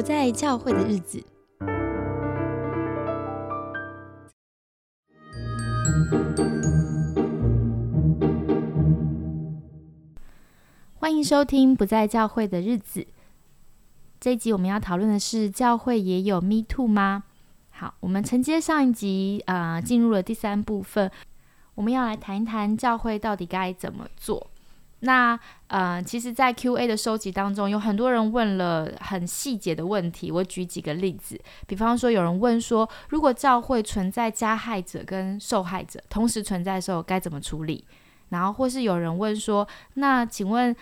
不在教会的日子。欢迎收听《不在教会的日子》。这一集我们要讨论的是：教会也有 Me Too 吗？好，我们承接上一集，啊，进入了第三部分，我们要来谈一谈教会到底该怎么做。那呃，其实，在 Q&A 的收集当中，有很多人问了很细节的问题。我举几个例子，比方说，有人问说，如果教会存在加害者跟受害者同时存在的时候，该怎么处理？然后，或是有人问说，那请问，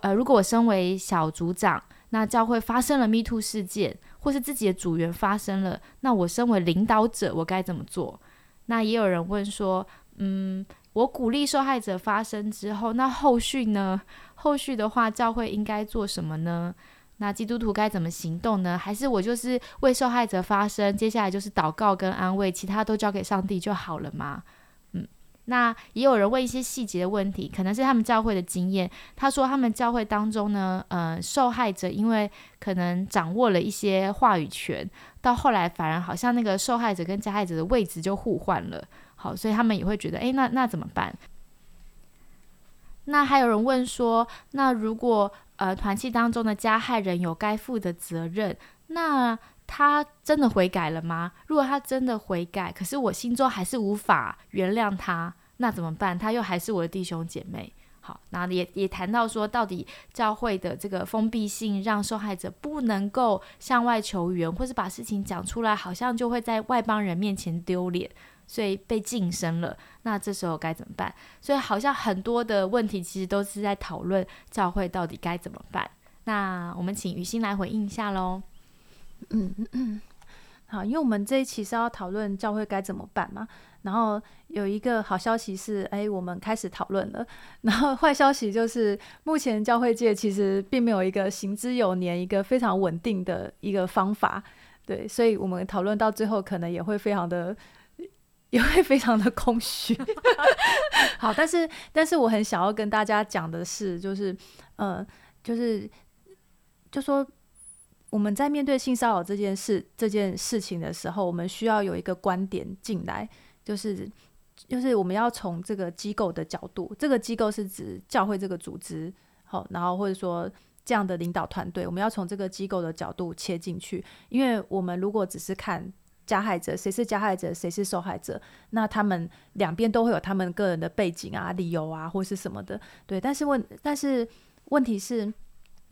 呃，如果我身为小组长，那教会发生了 Me Too 事件，或是自己的组员发生了，那我身为领导者，我该怎么做？那也有人问说，嗯。我鼓励受害者发生之后，那后续呢？后续的话，教会应该做什么呢？那基督徒该怎么行动呢？还是我就是为受害者发声，接下来就是祷告跟安慰，其他都交给上帝就好了吗？嗯，那也有人问一些细节的问题，可能是他们教会的经验。他说，他们教会当中呢，呃，受害者因为可能掌握了一些话语权，到后来反而好像那个受害者跟加害者的位置就互换了。好，所以他们也会觉得，哎，那那怎么办？那还有人问说，那如果呃团契当中的加害人有该负的责任，那他真的悔改了吗？如果他真的悔改，可是我心中还是无法原谅他，那怎么办？他又还是我的弟兄姐妹。好，那也也谈到说，到底教会的这个封闭性，让受害者不能够向外求援，或是把事情讲出来，好像就会在外邦人面前丢脸。所以被晋升了，那这时候该怎么办？所以好像很多的问题其实都是在讨论教会到底该怎么办。那我们请于心来回应一下喽。嗯嗯，好，因为我们这一期是要讨论教会该怎么办嘛。然后有一个好消息是，哎，我们开始讨论了。然后坏消息就是，目前教会界其实并没有一个行之有年、一个非常稳定的一个方法。对，所以我们讨论到最后，可能也会非常的。也会非常的空虚。好，但是但是我很想要跟大家讲的是，就是呃，就是就说我们在面对性骚扰这件事这件事情的时候，我们需要有一个观点进来，就是就是我们要从这个机构的角度，这个机构是指教会这个组织，好，然后或者说这样的领导团队，我们要从这个机构的角度切进去，因为我们如果只是看。加害者谁是加害者，谁是受害者？那他们两边都会有他们个人的背景啊、理由啊，或是什么的，对。但是问，但是问题是，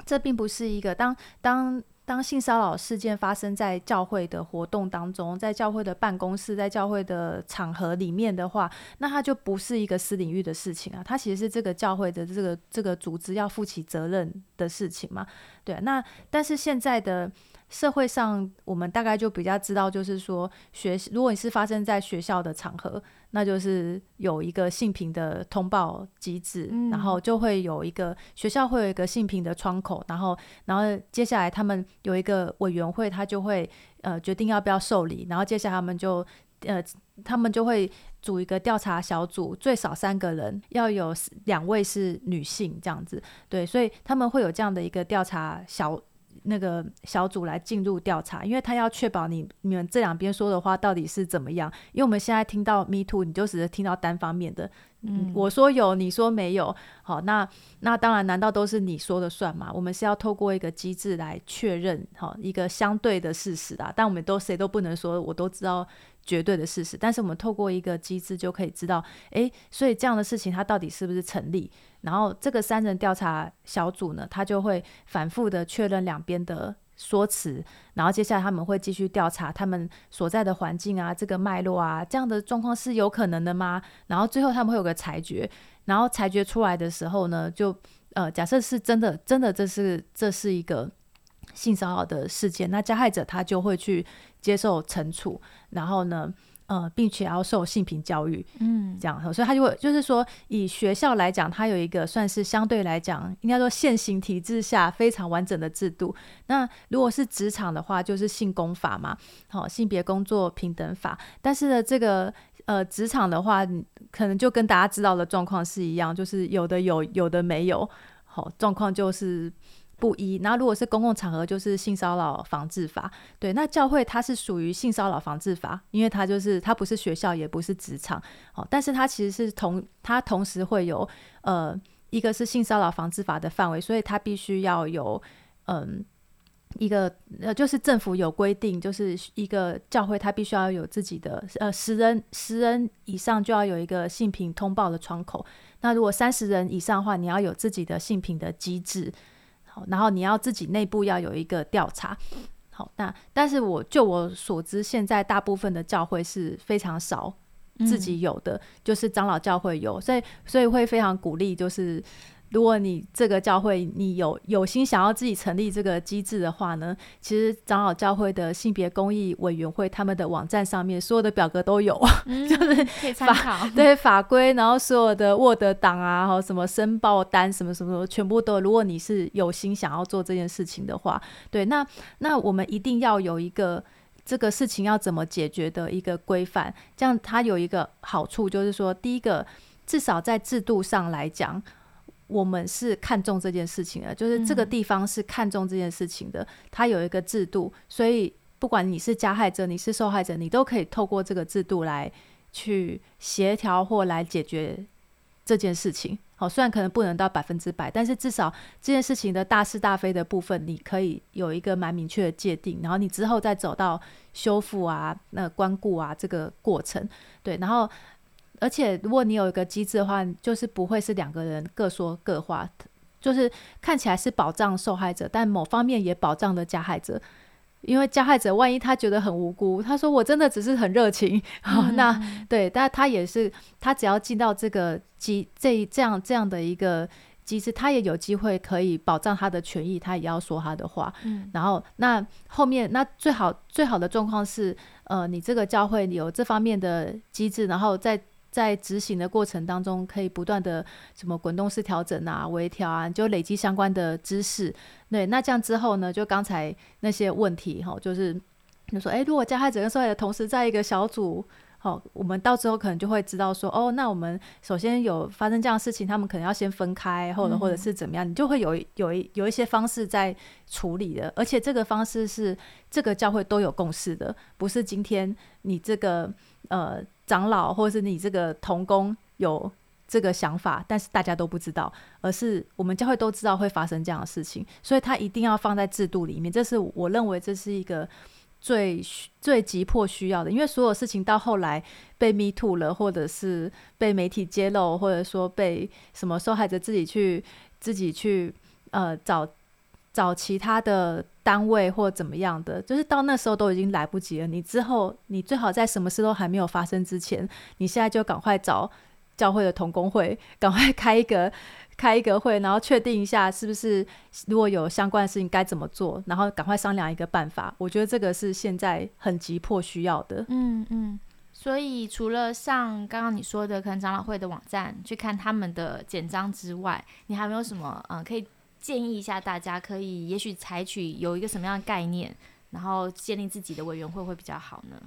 这并不是一个当当当性骚扰事件发生在教会的活动当中，在教会的办公室，在教会的场合里面的话，那它就不是一个私领域的事情啊，它其实是这个教会的这个这个组织要负起责任的事情嘛，对。那但是现在的。社会上，我们大概就比较知道，就是说，学如果你是发生在学校的场合，那就是有一个性平的通报机制，然后就会有一个学校会有一个性平的窗口，然后，然后接下来他们有一个委员会，他就会呃决定要不要受理，然后接下来他们就呃他们就会组一个调查小组，最少三个人，要有两位是女性这样子，对，所以他们会有这样的一个调查小。那个小组来进入调查，因为他要确保你你们这两边说的话到底是怎么样。因为我们现在听到 Me Too，你就只是听到单方面的，嗯，我说有，你说没有，好，那那当然，难道都是你说的算吗？我们是要透过一个机制来确认，好，一个相对的事实啊。但我们都谁都不能说，我都知道。绝对的事实，但是我们透过一个机制就可以知道，诶，所以这样的事情它到底是不是成立？然后这个三人调查小组呢，他就会反复的确认两边的说辞，然后接下来他们会继续调查他们所在的环境啊，这个脉络啊，这样的状况是有可能的吗？然后最后他们会有个裁决，然后裁决出来的时候呢，就呃，假设是真的，真的这是这是一个。性骚扰的事件，那加害者他就会去接受惩处，然后呢，呃，并且要受性平教育，嗯，这样，所以他就会就是说，以学校来讲，它有一个算是相对来讲，应该说现行体制下非常完整的制度。那如果是职场的话，就是性工法嘛，好，性别工作平等法。但是呢，这个呃，职场的话，可能就跟大家知道的状况是一样，就是有的有，有的没有，好，状况就是。不一。然后如果是公共场合，就是性骚扰防治法。对，那教会它是属于性骚扰防治法，因为它就是它不是学校，也不是职场，哦，但是它其实是同它同时会有呃一个是性骚扰防治法的范围，所以它必须要有嗯。一个呃，就是政府有规定，就是一个教会，它必须要有自己的呃十人十人以上就要有一个性平通报的窗口。那如果三十人以上的话，你要有自己的性平的机制。好，然后你要自己内部要有一个调查。好，那但是我就我所知，现在大部分的教会是非常少自己有的，就是长老教会有，所以所以会非常鼓励，就是。如果你这个教会你有有心想要自己成立这个机制的话呢，其实长老教会的性别公益委员会他们的网站上面所有的表格都有，就是可以参考对法规，然后所有的 Word 档啊，还有什么申报单什么什么，全部都。如果你是有心想要做这件事情的话，对，那那我们一定要有一个这个事情要怎么解决的一个规范，这样它有一个好处就是说，第一个至少在制度上来讲。我们是看重这件事情的，就是这个地方是看重这件事情的，它有一个制度，所以不管你是加害者，你是受害者，你都可以透过这个制度来去协调或来解决这件事情。好，虽然可能不能到百分之百，但是至少这件事情的大是大非的部分，你可以有一个蛮明确的界定，然后你之后再走到修复啊、那关顾啊这个过程，对，然后。而且，如果你有一个机制的话，就是不会是两个人各说各话，就是看起来是保障受害者，但某方面也保障了加害者。因为加害者万一他觉得很无辜，他说我真的只是很热情，那对，但他也是他只要进到这个机这这样这样的一个机制，他也有机会可以保障他的权益，他也要说他的话。嗯，然后那后面那最好最好的状况是，呃，你这个教会有这方面的机制，然后在在执行的过程当中，可以不断的什么滚动式调整啊、微调啊，就累积相关的知识。对，那这样之后呢，就刚才那些问题哈，就是就说，哎，如果加害者跟受害者同时在一个小组，好，我们到之后可能就会知道说，哦，那我们首先有发生这样的事情，他们可能要先分开，或者或者是怎么样，你就会有有一有一些方式在处理的，而且这个方式是这个教会都有共识的，不是今天你这个呃。长老或者是你这个童工有这个想法，但是大家都不知道，而是我们教会都知道会发生这样的事情，所以他一定要放在制度里面。这是我认为这是一个最最急迫需要的，因为所有事情到后来被 me too 了，或者是被媒体揭露，或者说被什么受害者自己去自己去呃找。找其他的单位或怎么样的，就是到那时候都已经来不及了。你之后，你最好在什么事都还没有发生之前，你现在就赶快找教会的同工会，赶快开一个 开一个会，然后确定一下是不是如果有相关的事情该怎么做，然后赶快商量一个办法。我觉得这个是现在很急迫需要的。嗯嗯。所以除了上刚刚你说的可能长老会的网站去看他们的简章之外，你还没有什么嗯可以？建议一下大家，可以也许采取有一个什么样的概念，然后建立自己的委员会会比较好呢？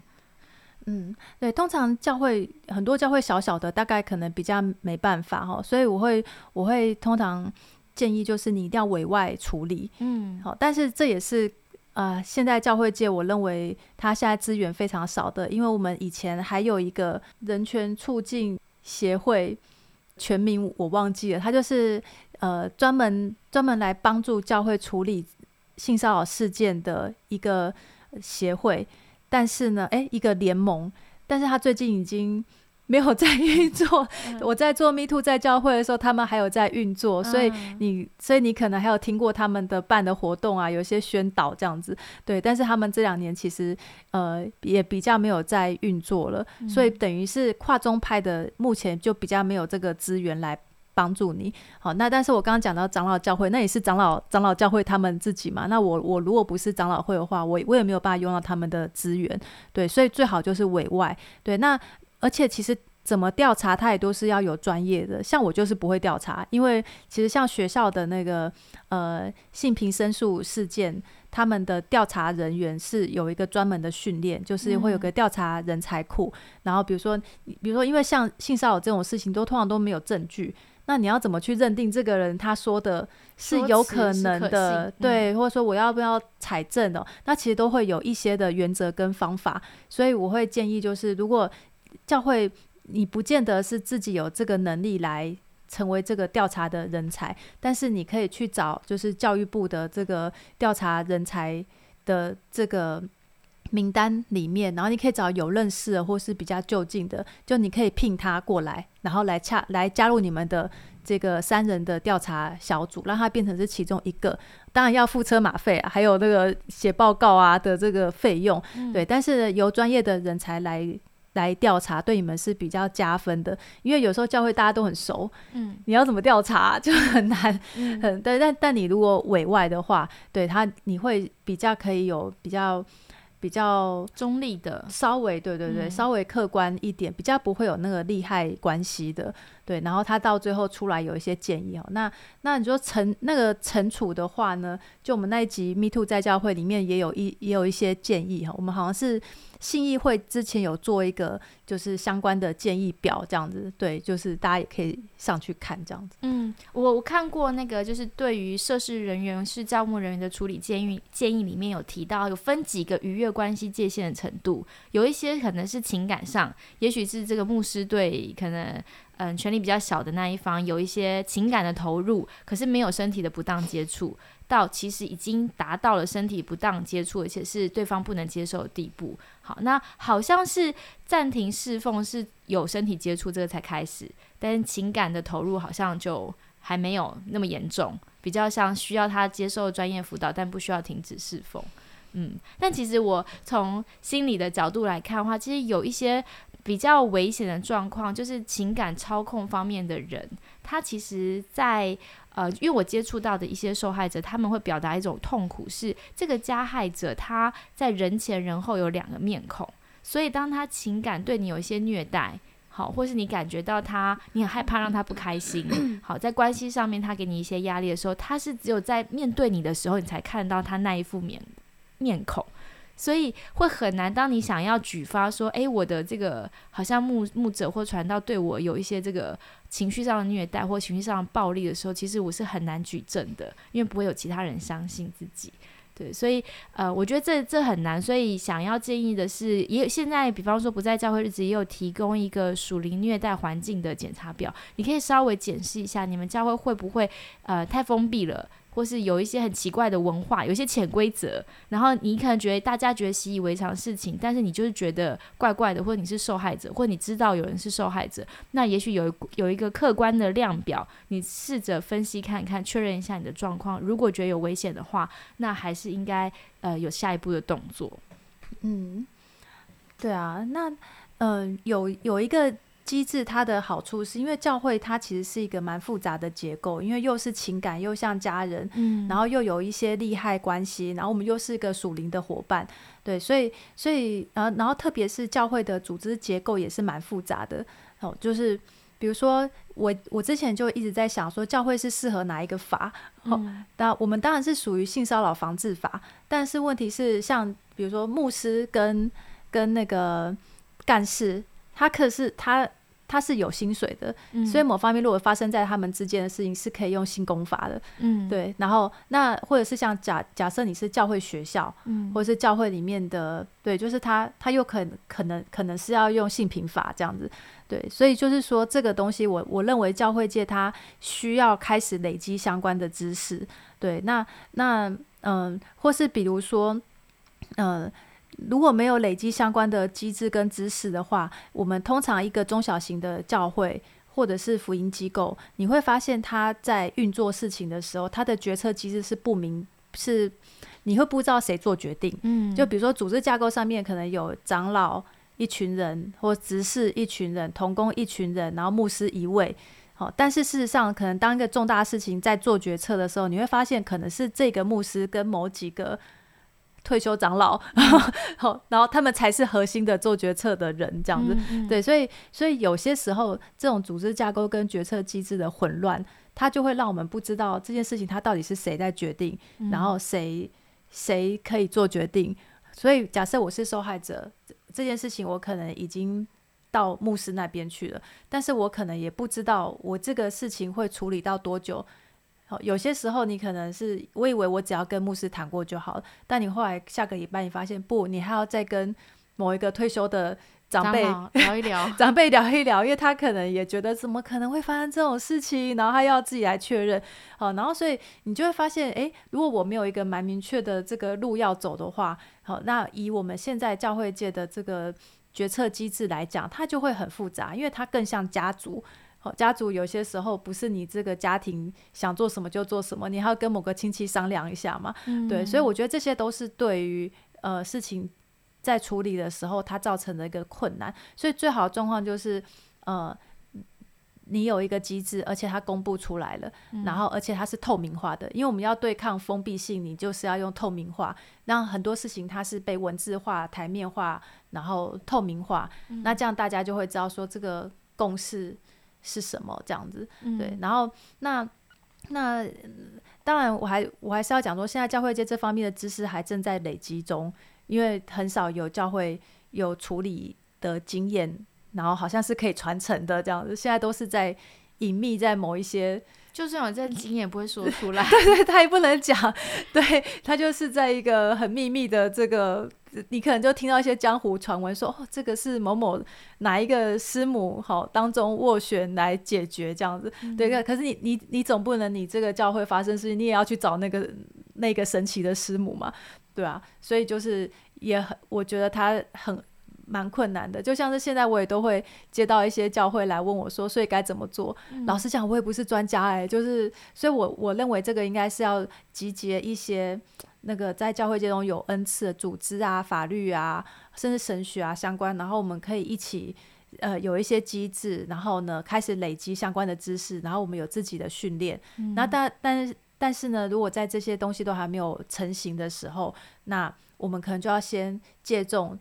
嗯，对，通常教会很多教会小小的，大概可能比较没办法哈，所以我会我会通常建议就是你一定要委外处理，嗯，好，但是这也是呃现在教会界我认为他现在资源非常少的，因为我们以前还有一个人权促进协会，全名我忘记了，他就是。呃，专门专门来帮助教会处理性骚扰事件的一个协会，但是呢，哎，一个联盟，但是他最近已经没有在运作。我在做 Me Too 在教会的时候，他们还有在运作，所以你，所以你可能还有听过他们的办的活动啊，有些宣导这样子，对。但是他们这两年其实呃也比较没有在运作了，所以等于是跨宗派的目前就比较没有这个资源来。帮助你好，那但是我刚刚讲到长老教会，那也是长老长老教会他们自己嘛。那我我如果不是长老会的话，我我也没有办法用到他们的资源，对，所以最好就是委外。对，那而且其实怎么调查，他也都是要有专业的。像我就是不会调查，因为其实像学校的那个呃性平申诉事件，他们的调查人员是有一个专门的训练，就是会有个调查人才库。然后比如说比如说，因为像性骚扰这种事情，都通常都没有证据。那你要怎么去认定这个人他说的是有可能的？对，或者说我要不要采证哦？那其实都会有一些的原则跟方法。所以我会建议，就是如果教会你不见得是自己有这个能力来成为这个调查的人才，但是你可以去找就是教育部的这个调查人才的这个。名单里面，然后你可以找有认识的或是比较就近的，就你可以聘他过来，然后来洽来加入你们的这个三人的调查小组，让他变成是其中一个。当然要付车马费啊，还有那个写报告啊的这个费用，对。但是由专业的人才来来调查，对你们是比较加分的，因为有时候教会大家都很熟，嗯，你要怎么调查就很难，很 对。但但你如果委外的话，对他你会比较可以有比较。比较中立的，稍微对对对，稍微客观一点，比较不会有那个利害关系的，对。然后他到最后出来有一些建议哦，那那你说惩那个惩处的话呢？就我们那一集 Me Too 在教会里面也有一也有一些建议哈，我们好像是。信义会之前有做一个就是相关的建议表，这样子，对，就是大家也可以上去看这样子。嗯，我我看过那个，就是对于涉事人员是招募人员的处理建议建议里面有提到，有分几个逾越关系界限的程度，有一些可能是情感上，也许是这个牧师对可能嗯权力比较小的那一方有一些情感的投入，可是没有身体的不当接触。到其实已经达到了身体不当接触，而且是对方不能接受的地步。好，那好像是暂停侍奉是有身体接触这个才开始，但情感的投入好像就还没有那么严重，比较像需要他接受专业辅导，但不需要停止侍奉。嗯，但其实我从心理的角度来看的话，其实有一些比较危险的状况，就是情感操控方面的人，他其实在。呃，因为我接触到的一些受害者，他们会表达一种痛苦，是这个加害者他在人前人后有两个面孔，所以当他情感对你有一些虐待，好，或是你感觉到他你很害怕让他不开心，好，在关系上面他给你一些压力的时候，他是只有在面对你的时候，你才看到他那一副面面孔。所以会很难。当你想要举发说，诶，我的这个好像牧牧者或传道对我有一些这个情绪上的虐待或情绪上的暴力的时候，其实我是很难举证的，因为不会有其他人相信自己。对，所以呃，我觉得这这很难。所以想要建议的是，也现在比方说不在教会日子，也有提供一个属灵虐待环境的检查表，你可以稍微检视一下，你们教会会不会呃太封闭了。或是有一些很奇怪的文化，有一些潜规则，然后你可能觉得大家觉得习以为常的事情，但是你就是觉得怪怪的，或者你是受害者，或者你知道有人是受害者，那也许有有一个客观的量表，你试着分析看看，确认一下你的状况。如果觉得有危险的话，那还是应该呃有下一步的动作。嗯，对啊，那嗯有有一个。机制它的好处是因为教会它其实是一个蛮复杂的结构，因为又是情感又像家人，嗯，然后又有一些利害关系，然后我们又是一个属灵的伙伴，对，所以所以呃，然后特别是教会的组织结构也是蛮复杂的哦，就是比如说我我之前就一直在想说教会是适合哪一个法，哦，那我们当然是属于性骚扰防治法，但是问题是像比如说牧师跟跟那个干事，他可是他。他是有薪水的，所以某方面如果发生在他们之间的事情是可以用新功法的，嗯，对。然后那或者是像假假设你是教会学校，嗯，或者是教会里面的，对，就是他他又可可能可能是要用性平法这样子，对。所以就是说这个东西，我我认为教会界他需要开始累积相关的知识，对。那那嗯，或是比如说，嗯。如果没有累积相关的机制跟知识的话，我们通常一个中小型的教会或者是福音机构，你会发现他在运作事情的时候，他的决策机制是不明，是你会不知道谁做决定。嗯，就比如说组织架构上面可能有长老一群人，或执事一群人，同工一群人，然后牧师一位。好，但是事实上，可能当一个重大事情在做决策的时候，你会发现可能是这个牧师跟某几个。退休长老，好，然后他们才是核心的做决策的人，这样子，对，所以，所以有些时候这种组织架构跟决策机制的混乱，它就会让我们不知道这件事情它到底是谁在决定，然后谁谁可以做决定。所以，假设我是受害者，这件事情我可能已经。到牧师那边去了，但是我可能也不知道我这个事情会处理到多久。好，有些时候你可能是我以为我只要跟牧师谈过就好了，但你后来下个礼拜你发现不，你还要再跟某一个退休的长辈 聊一聊，长辈聊一聊，因为他可能也觉得怎么可能会发生这种事情，然后他要自己来确认。好，然后所以你就会发现，诶，如果我没有一个蛮明确的这个路要走的话，好，那以我们现在教会界的这个决策机制来讲，它就会很复杂，因为它更像家族。家族有些时候不是你这个家庭想做什么就做什么，你还要跟某个亲戚商量一下嘛。对，所以我觉得这些都是对于呃事情在处理的时候它造成的一个困难。所以最好的状况就是呃你有一个机制，而且它公布出来了，然后而且它是透明化的，因为我们要对抗封闭性，你就是要用透明化，让很多事情它是被文字化、台面化，然后透明化，那这样大家就会知道说这个共识。是什么这样子？对，然后那那当然，我还我还是要讲说，现在教会界这方面的知识还正在累积中，因为很少有教会有处理的经验，然后好像是可以传承的这样子。现在都是在隐秘在某一些，就算有这经验不会说出 来，对对，他也不能讲，对他就是在一个很秘密的这个。你可能就听到一些江湖传闻，说哦，这个是某某哪一个师母好当中斡旋来解决这样子，对。可是你你你总不能你这个教会发生事情，你也要去找那个那个神奇的师母嘛，对啊。所以就是也很，我觉得他很蛮困难的。就像是现在我也都会接到一些教会来问我说，所以该怎么做？老实讲，我也不是专家哎，就是所以我我认为这个应该是要集结一些。那个在教会界中有恩赐的组织啊、法律啊，甚至神学啊相关，然后我们可以一起呃有一些机制，然后呢开始累积相关的知识，然后我们有自己的训练。那但但但是呢，如果在这些东西都还没有成型的时候，那我们可能就要先借重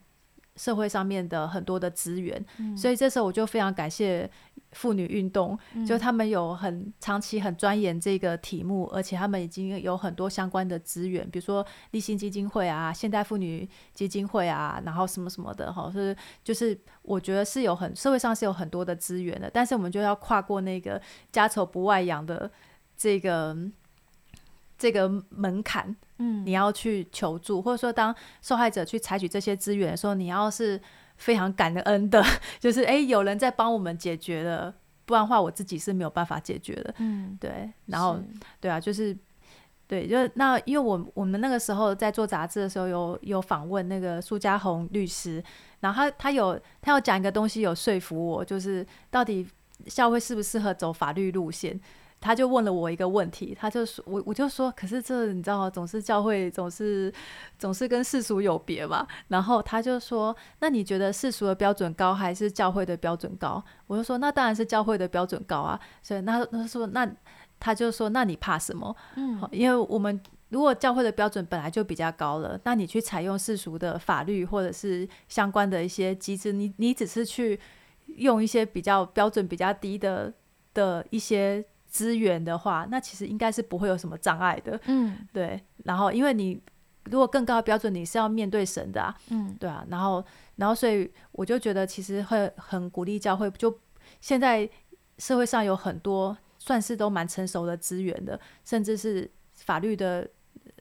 社会上面的很多的资源。所以这时候我就非常感谢。妇女运动，就他们有很长期很钻研这个题目，而且他们已经有很多相关的资源，比如说立新基金会啊、现代妇女基金会啊，然后什么什么的，哈，是就是我觉得是有很社会上是有很多的资源的，但是我们就要跨过那个家丑不外扬的这个这个门槛，嗯，你要去求助，或者说当受害者去采取这些资源的时候，你要是。非常感恩的，就是哎，有人在帮我们解决了，不然的话我自己是没有办法解决的。嗯，对，然后对啊，就是对，就那因为我我们那个时候在做杂志的时候，有有访问那个苏家红律师，然后他他有他有讲一个东西，有说服我，就是到底教会适不适合走法律路线。他就问了我一个问题，他就说，我我就说，可是这你知道，总是教会总是总是跟世俗有别嘛。然后他就说，那你觉得世俗的标准高还是教会的标准高？我就说，那当然是教会的标准高啊。所以那他说，那他就说，那你怕什么？嗯，因为我们如果教会的标准本来就比较高了，那你去采用世俗的法律或者是相关的一些机制，你你只是去用一些比较标准比较低的的一些。资源的话，那其实应该是不会有什么障碍的。嗯，对。然后，因为你如果更高的标准，你是要面对神的啊。嗯，对啊。然后，然后，所以我就觉得，其实会很鼓励教会。就现在社会上有很多算是都蛮成熟的资源的，甚至是法律的，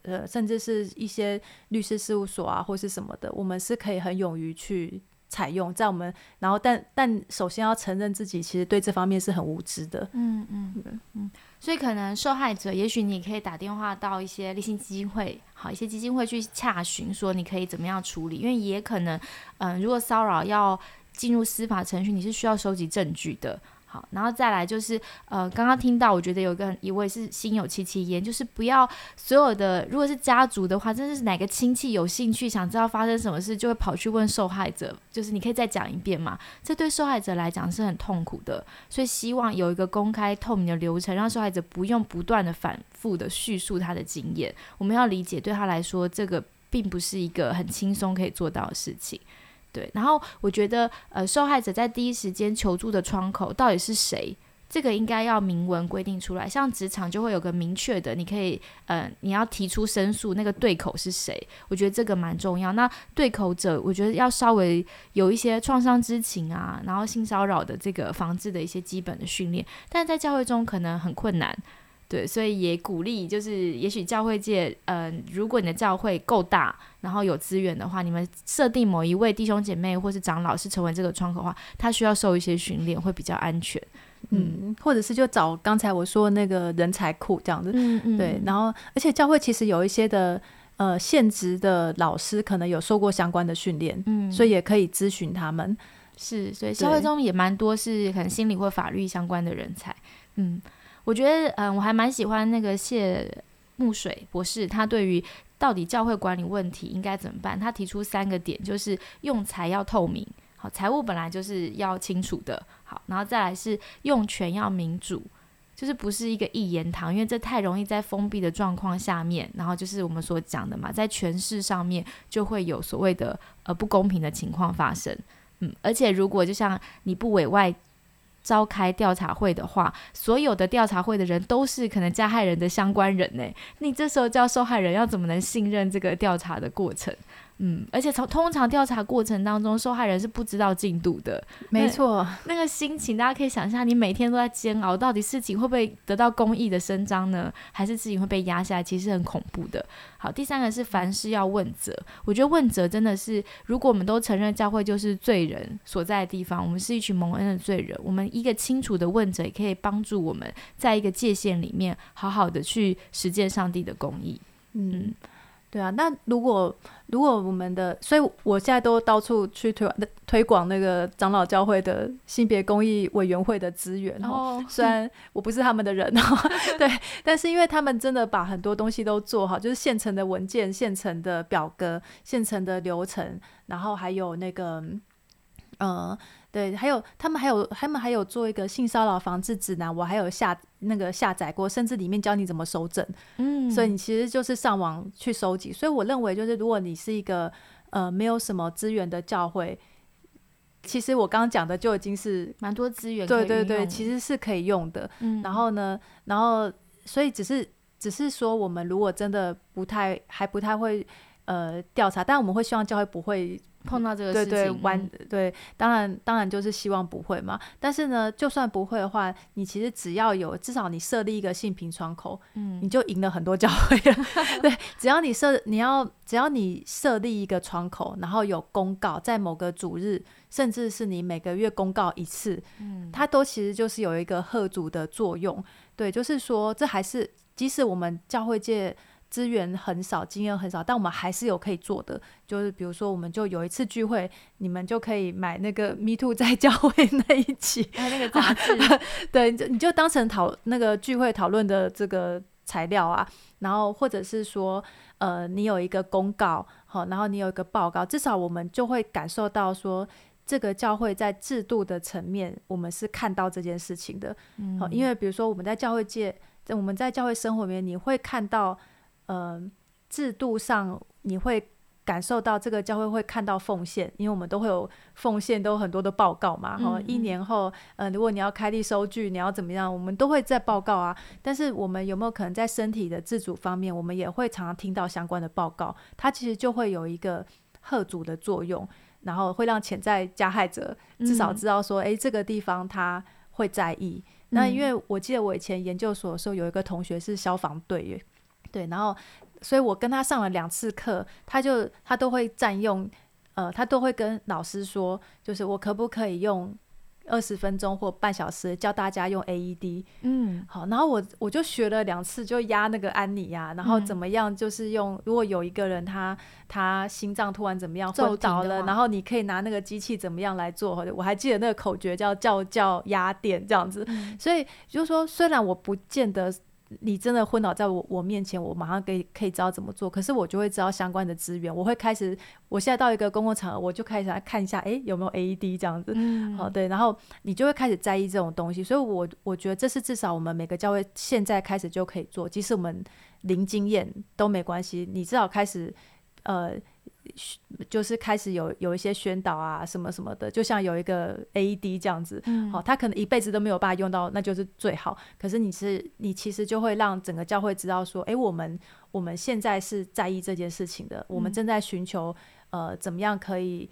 呃，甚至是一些律师事务所啊，或是什么的，我们是可以很勇于去。采用在我们，然后但但首先要承认自己其实对这方面是很无知的。嗯嗯嗯，所以可能受害者，也许你可以打电话到一些立信基金会，好一些基金会去洽询，说你可以怎么样处理，因为也可能，嗯，如果骚扰要进入司法程序，你是需要收集证据的。然后再来就是，呃，刚刚听到，我觉得有一个一位是心有戚戚焉，就是不要所有的，如果是家族的话，真的是哪个亲戚有兴趣想知道发生什么事，就会跑去问受害者，就是你可以再讲一遍嘛？这对受害者来讲是很痛苦的，所以希望有一个公开透明的流程，让受害者不用不断的反复的叙述他的经验。我们要理解，对他来说，这个并不是一个很轻松可以做到的事情。对，然后我觉得，呃，受害者在第一时间求助的窗口到底是谁？这个应该要明文规定出来。像职场就会有个明确的，你可以呃，你要提出申诉，那个对口是谁？我觉得这个蛮重要。那对口者，我觉得要稍微有一些创伤知情啊，然后性骚扰的这个防治的一些基本的训练，但在教会中可能很困难。对，所以也鼓励，就是也许教会界，嗯，如果你的教会够大，然后有资源的话，你们设定某一位弟兄姐妹或是长老是成为这个窗口的话，他需要受一些训练，会比较安全。嗯，或者是就找刚才我说那个人才库这样子。嗯嗯，对，然后而且教会其实有一些的呃现职的老师，可能有受过相关的训练，嗯，所以也可以咨询他们。是，所以教会中也蛮多是可能心理或法律相关的人才。嗯。我觉得，嗯，我还蛮喜欢那个谢木水博士，他对于到底教会管理问题应该怎么办，他提出三个点，就是用财要透明，好，财务本来就是要清楚的，好，然后再来是用权要民主，就是不是一个一言堂，因为这太容易在封闭的状况下面，然后就是我们所讲的嘛，在权势上面就会有所谓的呃不公平的情况发生，嗯，而且如果就像你不委外。召开调查会的话，所有的调查会的人都是可能加害人的相关人呢。你这时候叫受害人要怎么能信任这个调查的过程？嗯，而且从通常调查过程当中，受害人是不知道进度的。没错，那个心情大家可以想象，你每天都在煎熬，到底事情会不会得到公益的伸张呢？还是事情会被压下来？其实很恐怖的。好，第三个是凡事要问责。我觉得问责真的是，如果我们都承认教会就是罪人所在的地方，我们是一群蒙恩的罪人，我们一个清楚的问责，也可以帮助我们在一个界限里面，好好的去实践上帝的公义。嗯。对啊，那如果如果我们的，所以我现在都到处去推推广那个长老教会的性别公益委员会的资源哦。虽然我不是他们的人哦，对，但是因为他们真的把很多东西都做好，就是现成的文件、现成的表格、现成的流程，然后还有那个，嗯。对，还有他们还有他们还有做一个性骚扰防治指南，我还有下那个下载过，甚至里面教你怎么收证。嗯，所以你其实就是上网去收集。所以我认为，就是如果你是一个呃没有什么资源的教会，其实我刚刚讲的就已经是蛮多资源。对对对，其实是可以用的。嗯，然后呢，然后所以只是只是说，我们如果真的不太还不太会呃调查，但我们会希望教会不会。碰到这个事情，完对，当然当然就是希望不会嘛。但是呢，就算不会的话，你其实只要有至少你设立一个性平窗口，嗯，你就赢了很多教会了。对，只要你设你要只要你设立一个窗口，然后有公告在某个主日，甚至是你每个月公告一次，嗯，它都其实就是有一个贺主的作用。对，就是说这还是即使我们教会界。资源很少，经验很少，但我们还是有可以做的。就是比如说，我们就有一次聚会，你们就可以买那个《Me Too》在教会那一期，还有那个杂志，对，你就当成讨那个聚会讨论的这个材料啊。然后或者是说，呃，你有一个公告，好，然后你有一个报告，至少我们就会感受到说，这个教会在制度的层面，我们是看到这件事情的。好，因为比如说我们在教会界，在我们在教会生活里面，你会看到。呃，制度上你会感受到这个教会会看到奉献，因为我们都会有奉献，都很多的报告嘛。哈，一年后，呃，如果你要开立收据，你要怎么样，我们都会在报告啊。但是我们有没有可能在身体的自主方面，我们也会常常听到相关的报告？它其实就会有一个贺主的作用，然后会让潜在加害者至少知道说，哎，这个地方他会在意。那因为我记得我以前研究所的时候，有一个同学是消防队。对，然后，所以我跟他上了两次课，他就他都会占用，呃，他都会跟老师说，就是我可不可以用二十分钟或半小时教大家用 AED？嗯，好，然后我我就学了两次，就压那个安妮呀，然后怎么样，就是用如果有一个人他他心脏突然怎么样昏倒了，然后你可以拿那个机器怎么样来做？我还记得那个口诀叫叫叫压电这样子，所以就是说，虽然我不见得。你真的昏倒在我我面前，我马上可以可以知道怎么做。可是我就会知道相关的资源，我会开始。我现在到一个公共场合，我就开始来看一下，哎，有没有 AED 这样子。好，对，然后你就会开始在意这种东西。所以，我我觉得这是至少我们每个教会现在开始就可以做，即使我们零经验都没关系。你至少开始，呃，就是开始有有一些宣导啊，什么什么的，就像有一个 AED 这样子，嗯好、他可能一辈子都没有办法用到，那就是最好。可是你是你其实就会让整个教会知道说，诶，我们我们现在是在意这件事情的，我们嗯正在寻求呃怎么样可以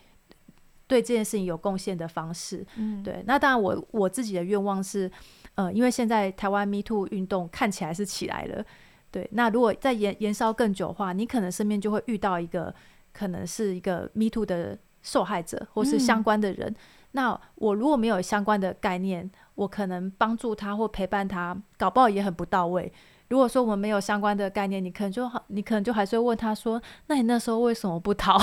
对这件事情有贡献的方式。嗯，对，那当然我我自己的愿望是，呃，因为现在台湾 Me Too 运动看起来是起来了，对，那如果再延延烧更久的话，你可能身边就会遇到一个可能是一个 Me Too 的受害者或是相嗯关的人。那我如果没有相关的概念，我可能帮助他或陪伴他，搞不好也很不到位。如果说我们没有相关的概念，你可能就好，你可能就还是会问他说：“那你那时候为什么不逃？”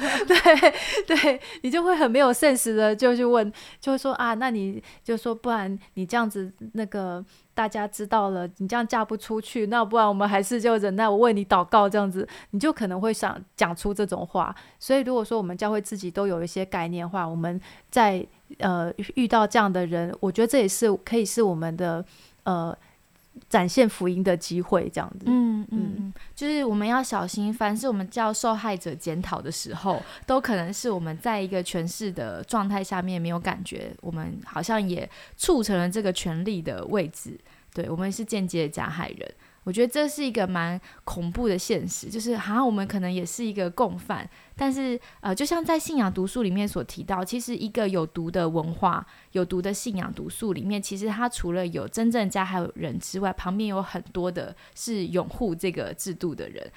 对对，你就会很没有 sense 的就去问，就会说啊，那你就说，不然你这样子那个大家知道了，你这样嫁不出去，那不然我们还是就忍耐，我为你祷告这样子，你就可能会想讲出这种话。所以如果说我们教会自己都有一些概念的话，我们在呃遇到这样的人，我觉得这也是可以是我们的呃展现福音的机会，这样子。嗯嗯嗯，就是我们要小心，凡是我们叫受害者检讨的时候，都可能是我们在一个权势的状态下面没有感觉，我们好像也促成了这个权力的位置，对我们是间接加害人。我觉得这是一个蛮恐怖的现实，就是好像我们可能也是一个共犯，但是呃，就像在信仰毒素里面所提到，其实一个有毒的文化、有毒的信仰毒素里面，其实它除了有真正加害人之外，旁边有很多的是拥护这个制度的人。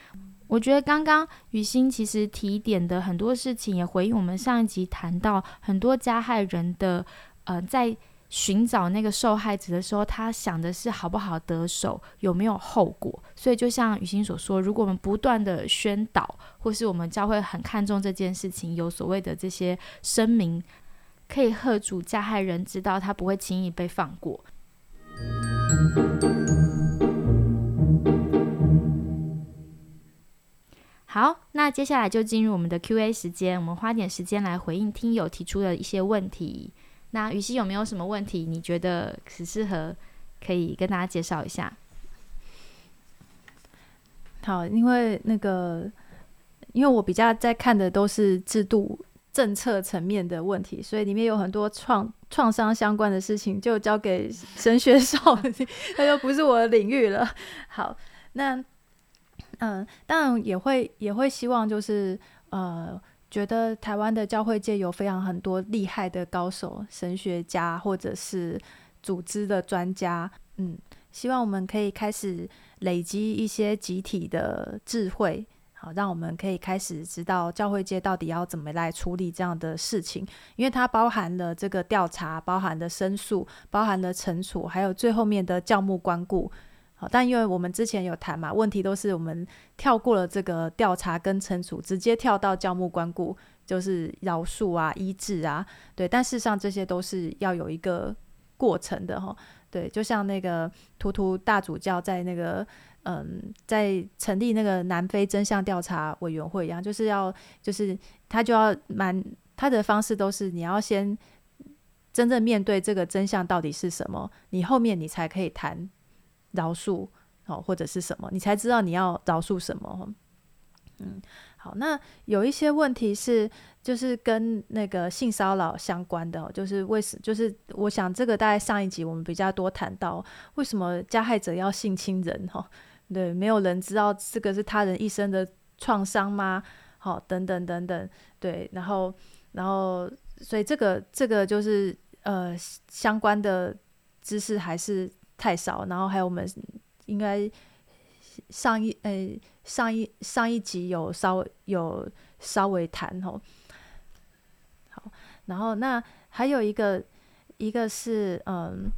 我觉得刚刚雨欣其实提点的很多事情，也回应我们上一集谈到很多加害人的呃在。寻找那个受害者的时候，他想的是好不好得手，有没有后果。所以，就像雨欣所说，如果我们不断的宣导，或是我们教会很看重这件事情，有所谓的这些声明，可以喝阻加害人知道他不会轻易被放过。好，那接下来就进入我们的 Q&A 时间，我们花点时间来回应听友提出的一些问题。那雨熙有没有什么问题？你觉得只适合可以跟大家介绍一下？好，因为那个，因为我比较在看的都是制度政策层面的问题，所以里面有很多创创伤相关的事情，就交给神学少，那就不是我的领域了。好，那嗯，当然也会也会希望就是呃。觉得台湾的教会界有非常很多厉害的高手、神学家或者是组织的专家，嗯，希望我们可以开始累积一些集体的智慧，好，让我们可以开始知道教会界到底要怎么来处理这样的事情，因为它包含了这个调查，包含了申诉，包含了惩处，还有最后面的教牧关顾。但因为我们之前有谈嘛，问题都是我们跳过了这个调查跟惩处，直接跳到教牧关顾，就是饶恕啊、医治啊，对。但事实上这些都是要有一个过程的哈，对。就像那个图图大主教在那个嗯，在成立那个南非真相调查委员会一样，就是要就是他就要蛮他的方式都是你要先真正面对这个真相到底是什么，你后面你才可以谈。饶恕哦，或者是什么，你才知道你要饶恕什么。嗯，好，那有一些问题是就是跟那个性骚扰相关的，就是为什就是我想这个大概上一集我们比较多谈到，为什么加害者要性侵人？哈，对，没有人知道这个是他人一生的创伤吗？好，等等等等，对，然后然后所以这个这个就是呃相关的知识还是。太少，然后还有我们应该上一诶上一上一集有稍微有稍微谈哦，好，然后那还有一个一个是嗯，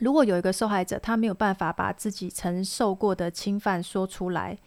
如果有一个受害者他没有办法把自己曾受过的侵犯说出来，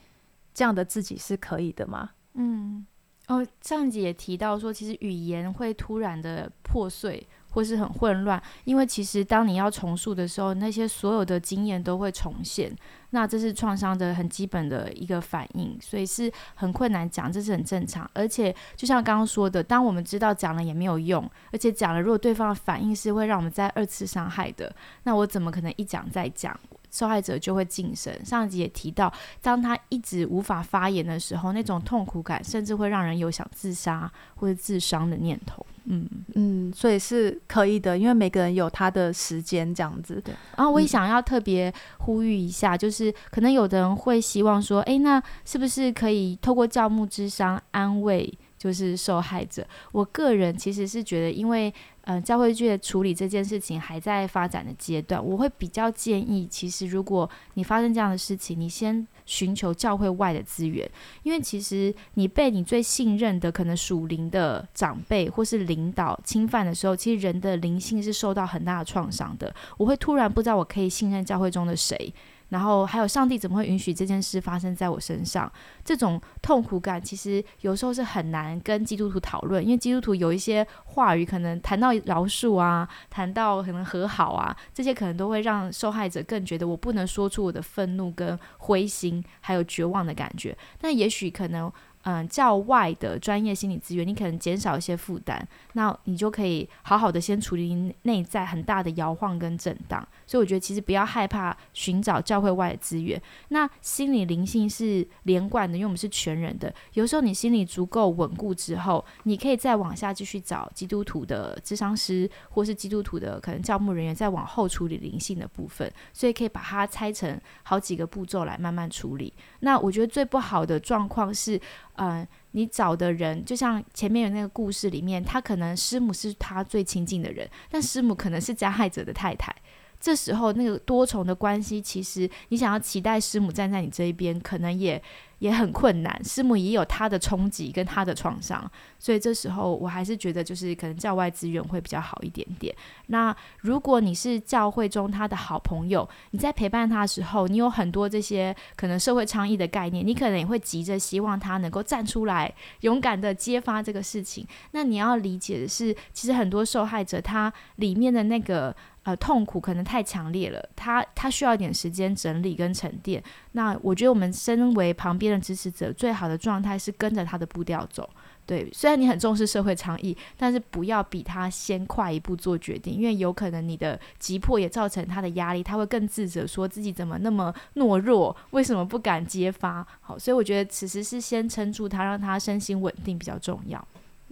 这样的自己是可以的吗？嗯，哦，上一集也提到说，其实语言会突然的破碎。或是很混乱，因为其实当你要重塑的时候，那些所有的经验都会重现，那这是创伤的很基本的一个反应，所以是很困难讲，这是很正常。而且就像刚刚说的，当我们知道讲了也没有用，而且讲了如果对方的反应是会让我们再二次伤害的，那我怎么可能一讲再讲？受害者就会晋升。上一集也提到，当他一直无法发言的时候，那种痛苦感甚至会让人有想自杀或者自伤的念头。嗯嗯，所以是可以的，因为每个人有他的时间这样子。对，然后我也想要特别呼吁一下，就是可能有的人会希望说，哎，那是不是可以透过教牧之商安慰？就是受害者，我个人其实是觉得，因为嗯，教会剧处理这件事情还在发展的阶段，我会比较建议，其实如果你发生这样的事情，你先寻求教会外的资源，因为其实你被你最信任的可能属灵的长辈或是领导侵犯的时候，其实人的灵性是受到很大的创伤的。我会突然不知道我可以信任教会中的谁。然后还有上帝怎么会允许这件事发生在我身上？这种痛苦感其实有时候是很难跟基督徒讨论，因为基督徒有一些话语可能谈到饶恕啊，谈到可能和好啊，这些可能都会让受害者更觉得我不能说出我的愤怒跟灰心还有绝望的感觉。但也许可能。嗯，教外的专业心理资源，你可能减少一些负担，那你就可以好好的先处理内在很大的摇晃跟震荡。所以我觉得其实不要害怕寻找教会外的资源。那心理灵性是连贯的，因为我们是全人的。有时候你心理足够稳固之后，你可以再往下继续找基督徒的智商师，或是基督徒的可能教牧人员，再往后处理灵性的部分。所以可以把它拆成好几个步骤来慢慢处理。那我觉得最不好的状况是。嗯，你找的人就像前面有那个故事里面，他可能师母是他最亲近的人，但师母可能是加害者的太太。这时候那个多重的关系，其实你想要期待师母站在你这一边，可能也。也很困难，师母也有他的冲击跟他的创伤，所以这时候我还是觉得就是可能教外资源会比较好一点点。那如果你是教会中他的好朋友，你在陪伴他的时候，你有很多这些可能社会倡议的概念，你可能也会急着希望他能够站出来，勇敢的揭发这个事情。那你要理解的是，其实很多受害者他里面的那个。呃，痛苦可能太强烈了，他他需要一点时间整理跟沉淀。那我觉得我们身为旁边的支持者，最好的状态是跟着他的步调走。对，虽然你很重视社会倡议，但是不要比他先快一步做决定，因为有可能你的急迫也造成他的压力，他会更自责，说自己怎么那么懦弱，为什么不敢揭发？好，所以我觉得此时是先撑住他，让他身心稳定比较重要。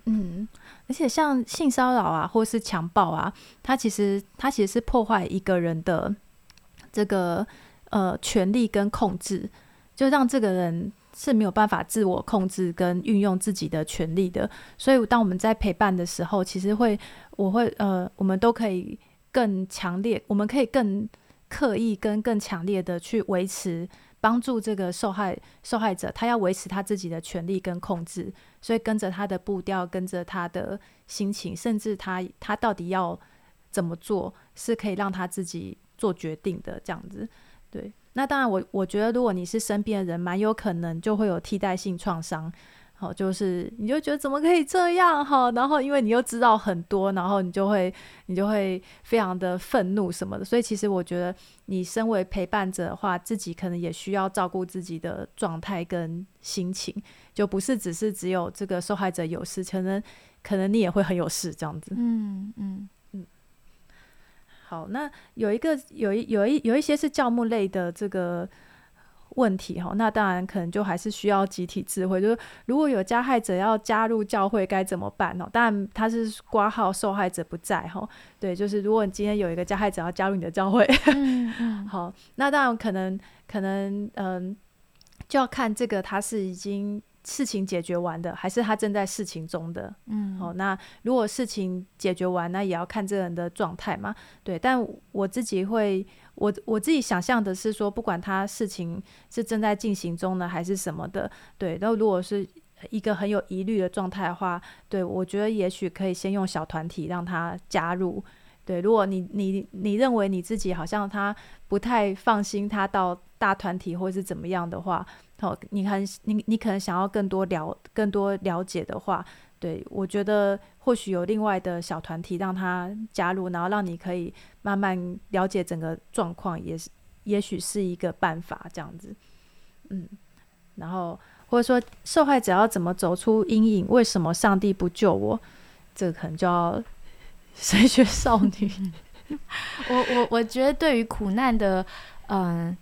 嗯。而且像性骚扰啊，或是强暴啊，它其实它其实是破坏一个人的这个呃权利跟控制，就让这个人是没有办法自我控制跟运用自己的权利的。所以当我们在陪伴的时候，其实会我会呃，我们都可以更强烈，我们可以更刻意跟更强烈的去维持。帮助这个受害受害者，他要维持他自己的权利跟控制，所以跟着他的步调，跟着他的心情，甚至他他到底要怎么做，是可以让他自己做决定的。这样子，对。那当然，我我觉得，如果你是身边的人，蛮有可能就会有替代性创伤。好，就是你就觉得怎么可以这样哈？然后因为你又知道很多，然后你就会你就会非常的愤怒什么的。所以其实我觉得，你身为陪伴者的话，自己可能也需要照顾自己的状态跟心情，就不是只是只有这个受害者有事，可能可能你也会很有事这样子。嗯嗯嗯。好，那有一个有一有一有一些是教牧类的这个。问题哈，那当然可能就还是需要集体智慧。就是如果有加害者要加入教会，该怎么办哦？当然他是挂号受害者不在哈。对，就是如果你今天有一个加害者要加入你的教会，好，那当然可能可能嗯，就要看这个他是已经。事情解决完的，还是他正在事情中的？嗯，好，那如果事情解决完，那也要看这个人的状态嘛。对，但我自己会，我我自己想象的是说，不管他事情是正在进行中呢，还是什么的，对。然后如果是一个很有疑虑的状态的话，对我觉得也许可以先用小团体让他加入。对，如果你你你认为你自己好像他不太放心，他到大团体或是怎么样的话。好，你很你你可能想要更多了更多了解的话，对我觉得或许有另外的小团体让他加入，然后让你可以慢慢了解整个状况，也是也许是一个办法这样子。嗯，然后或者说受害者要怎么走出阴影？为什么上帝不救我？这可能就要 神学少女。我我我觉得对于苦难的。嗯，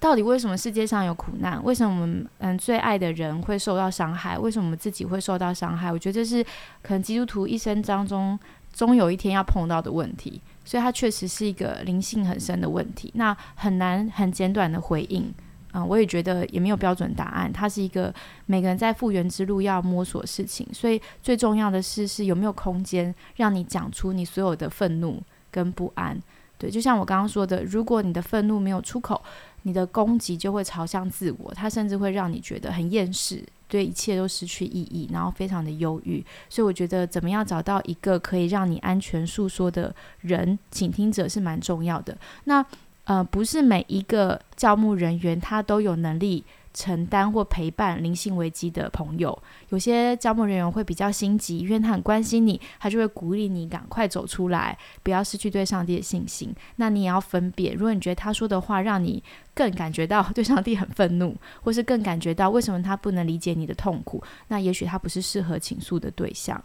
到底为什么世界上有苦难？为什么我们嗯最爱的人会受到伤害？为什么我们自己会受到伤害？我觉得这是可能基督徒一生当中终有一天要碰到的问题，所以它确实是一个灵性很深的问题。那很难很简短的回应。嗯，我也觉得也没有标准答案，它是一个每个人在复原之路要摸索事情，所以最重要的是是有没有空间让你讲出你所有的愤怒跟不安。对，就像我刚刚说的，如果你的愤怒没有出口，你的攻击就会朝向自我，它甚至会让你觉得很厌世，对一切都失去意义，然后非常的忧郁。所以我觉得怎么样找到一个可以让你安全诉说的人，倾听者是蛮重要的。那。呃，不是每一个教牧人员他都有能力承担或陪伴灵性危机的朋友。有些招募人员会比较心急，因为他很关心你，他就会鼓励你赶快走出来，不要失去对上帝的信心。那你也要分辨，如果你觉得他说的话让你更感觉到对上帝很愤怒，或是更感觉到为什么他不能理解你的痛苦，那也许他不是适合倾诉的对象。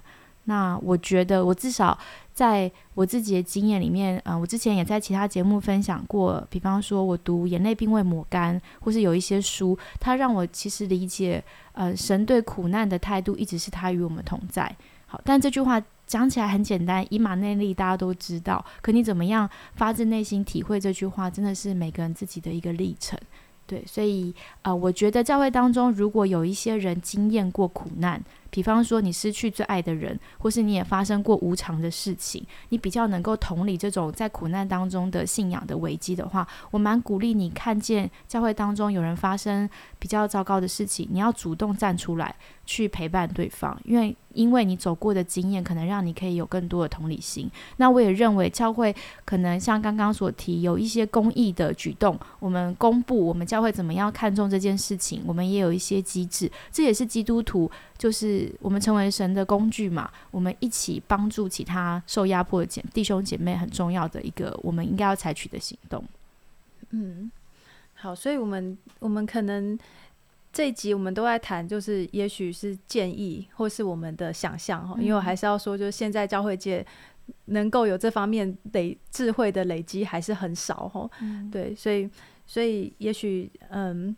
那我觉得，我至少在我自己的经验里面，呃，我之前也在其他节目分享过，比方说我读《眼泪并未抹干》，或是有一些书，它让我其实理解，呃，神对苦难的态度一直是他与我们同在。好，但这句话讲起来很简单，以马内利大家都知道，可你怎么样发自内心体会这句话，真的是每个人自己的一个历程。对，所以呃，我觉得教会当中如果有一些人经验过苦难。比方说，你失去最爱的人，或是你也发生过无常的事情，你比较能够同理这种在苦难当中的信仰的危机的话，我蛮鼓励你看见教会当中有人发生比较糟糕的事情，你要主动站出来去陪伴对方，因为因为你走过的经验，可能让你可以有更多的同理心。那我也认为教会可能像刚刚所提，有一些公益的举动，我们公布我们教会怎么样看重这件事情，我们也有一些机制，这也是基督徒。就是我们成为神的工具嘛，我们一起帮助其他受压迫的姐弟兄姐妹，很重要的一个我们应该要采取的行动。嗯，好，所以我们我们可能这一集我们都在谈，就是也许是建议或是我们的想象哈，因为我还是要说，就是现在教会界能够有这方面累智慧的累积还是很少哈。对，所以所以也许嗯。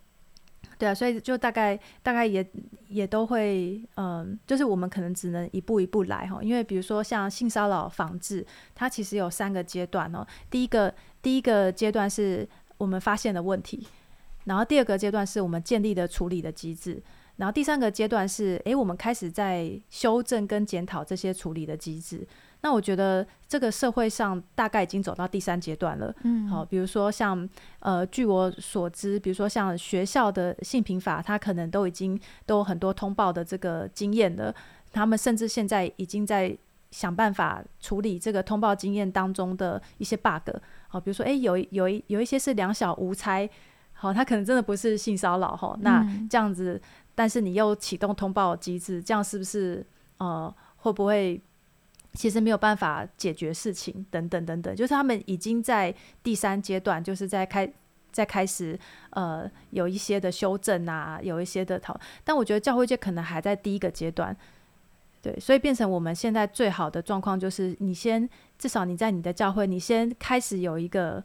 对啊，所以就大概大概也也都会，嗯，就是我们可能只能一步一步来哈，因为比如说像性骚扰防治，它其实有三个阶段哦。第一个第一个阶段是我们发现的问题，然后第二个阶段是我们建立的处理的机制，然后第三个阶段是，诶，我们开始在修正跟检讨这些处理的机制。那我觉得这个社会上大概已经走到第三阶段了。嗯，好，比如说像呃，据我所知，比如说像学校的性平法，它可能都已经都有很多通报的这个经验了。他们甚至现在已经在想办法处理这个通报经验当中的一些 bug。好，比如说，哎，有有一有一些是两小无猜，好，他可能真的不是性骚扰哈。那这样子，但是你又启动通报机制，这样是不是呃会不会？其实没有办法解决事情，等等等等，就是他们已经在第三阶段，就是在开在开始呃有一些的修正啊，有一些的讨。但我觉得教会界可能还在第一个阶段，对，所以变成我们现在最好的状况就是，你先至少你在你的教会，你先开始有一个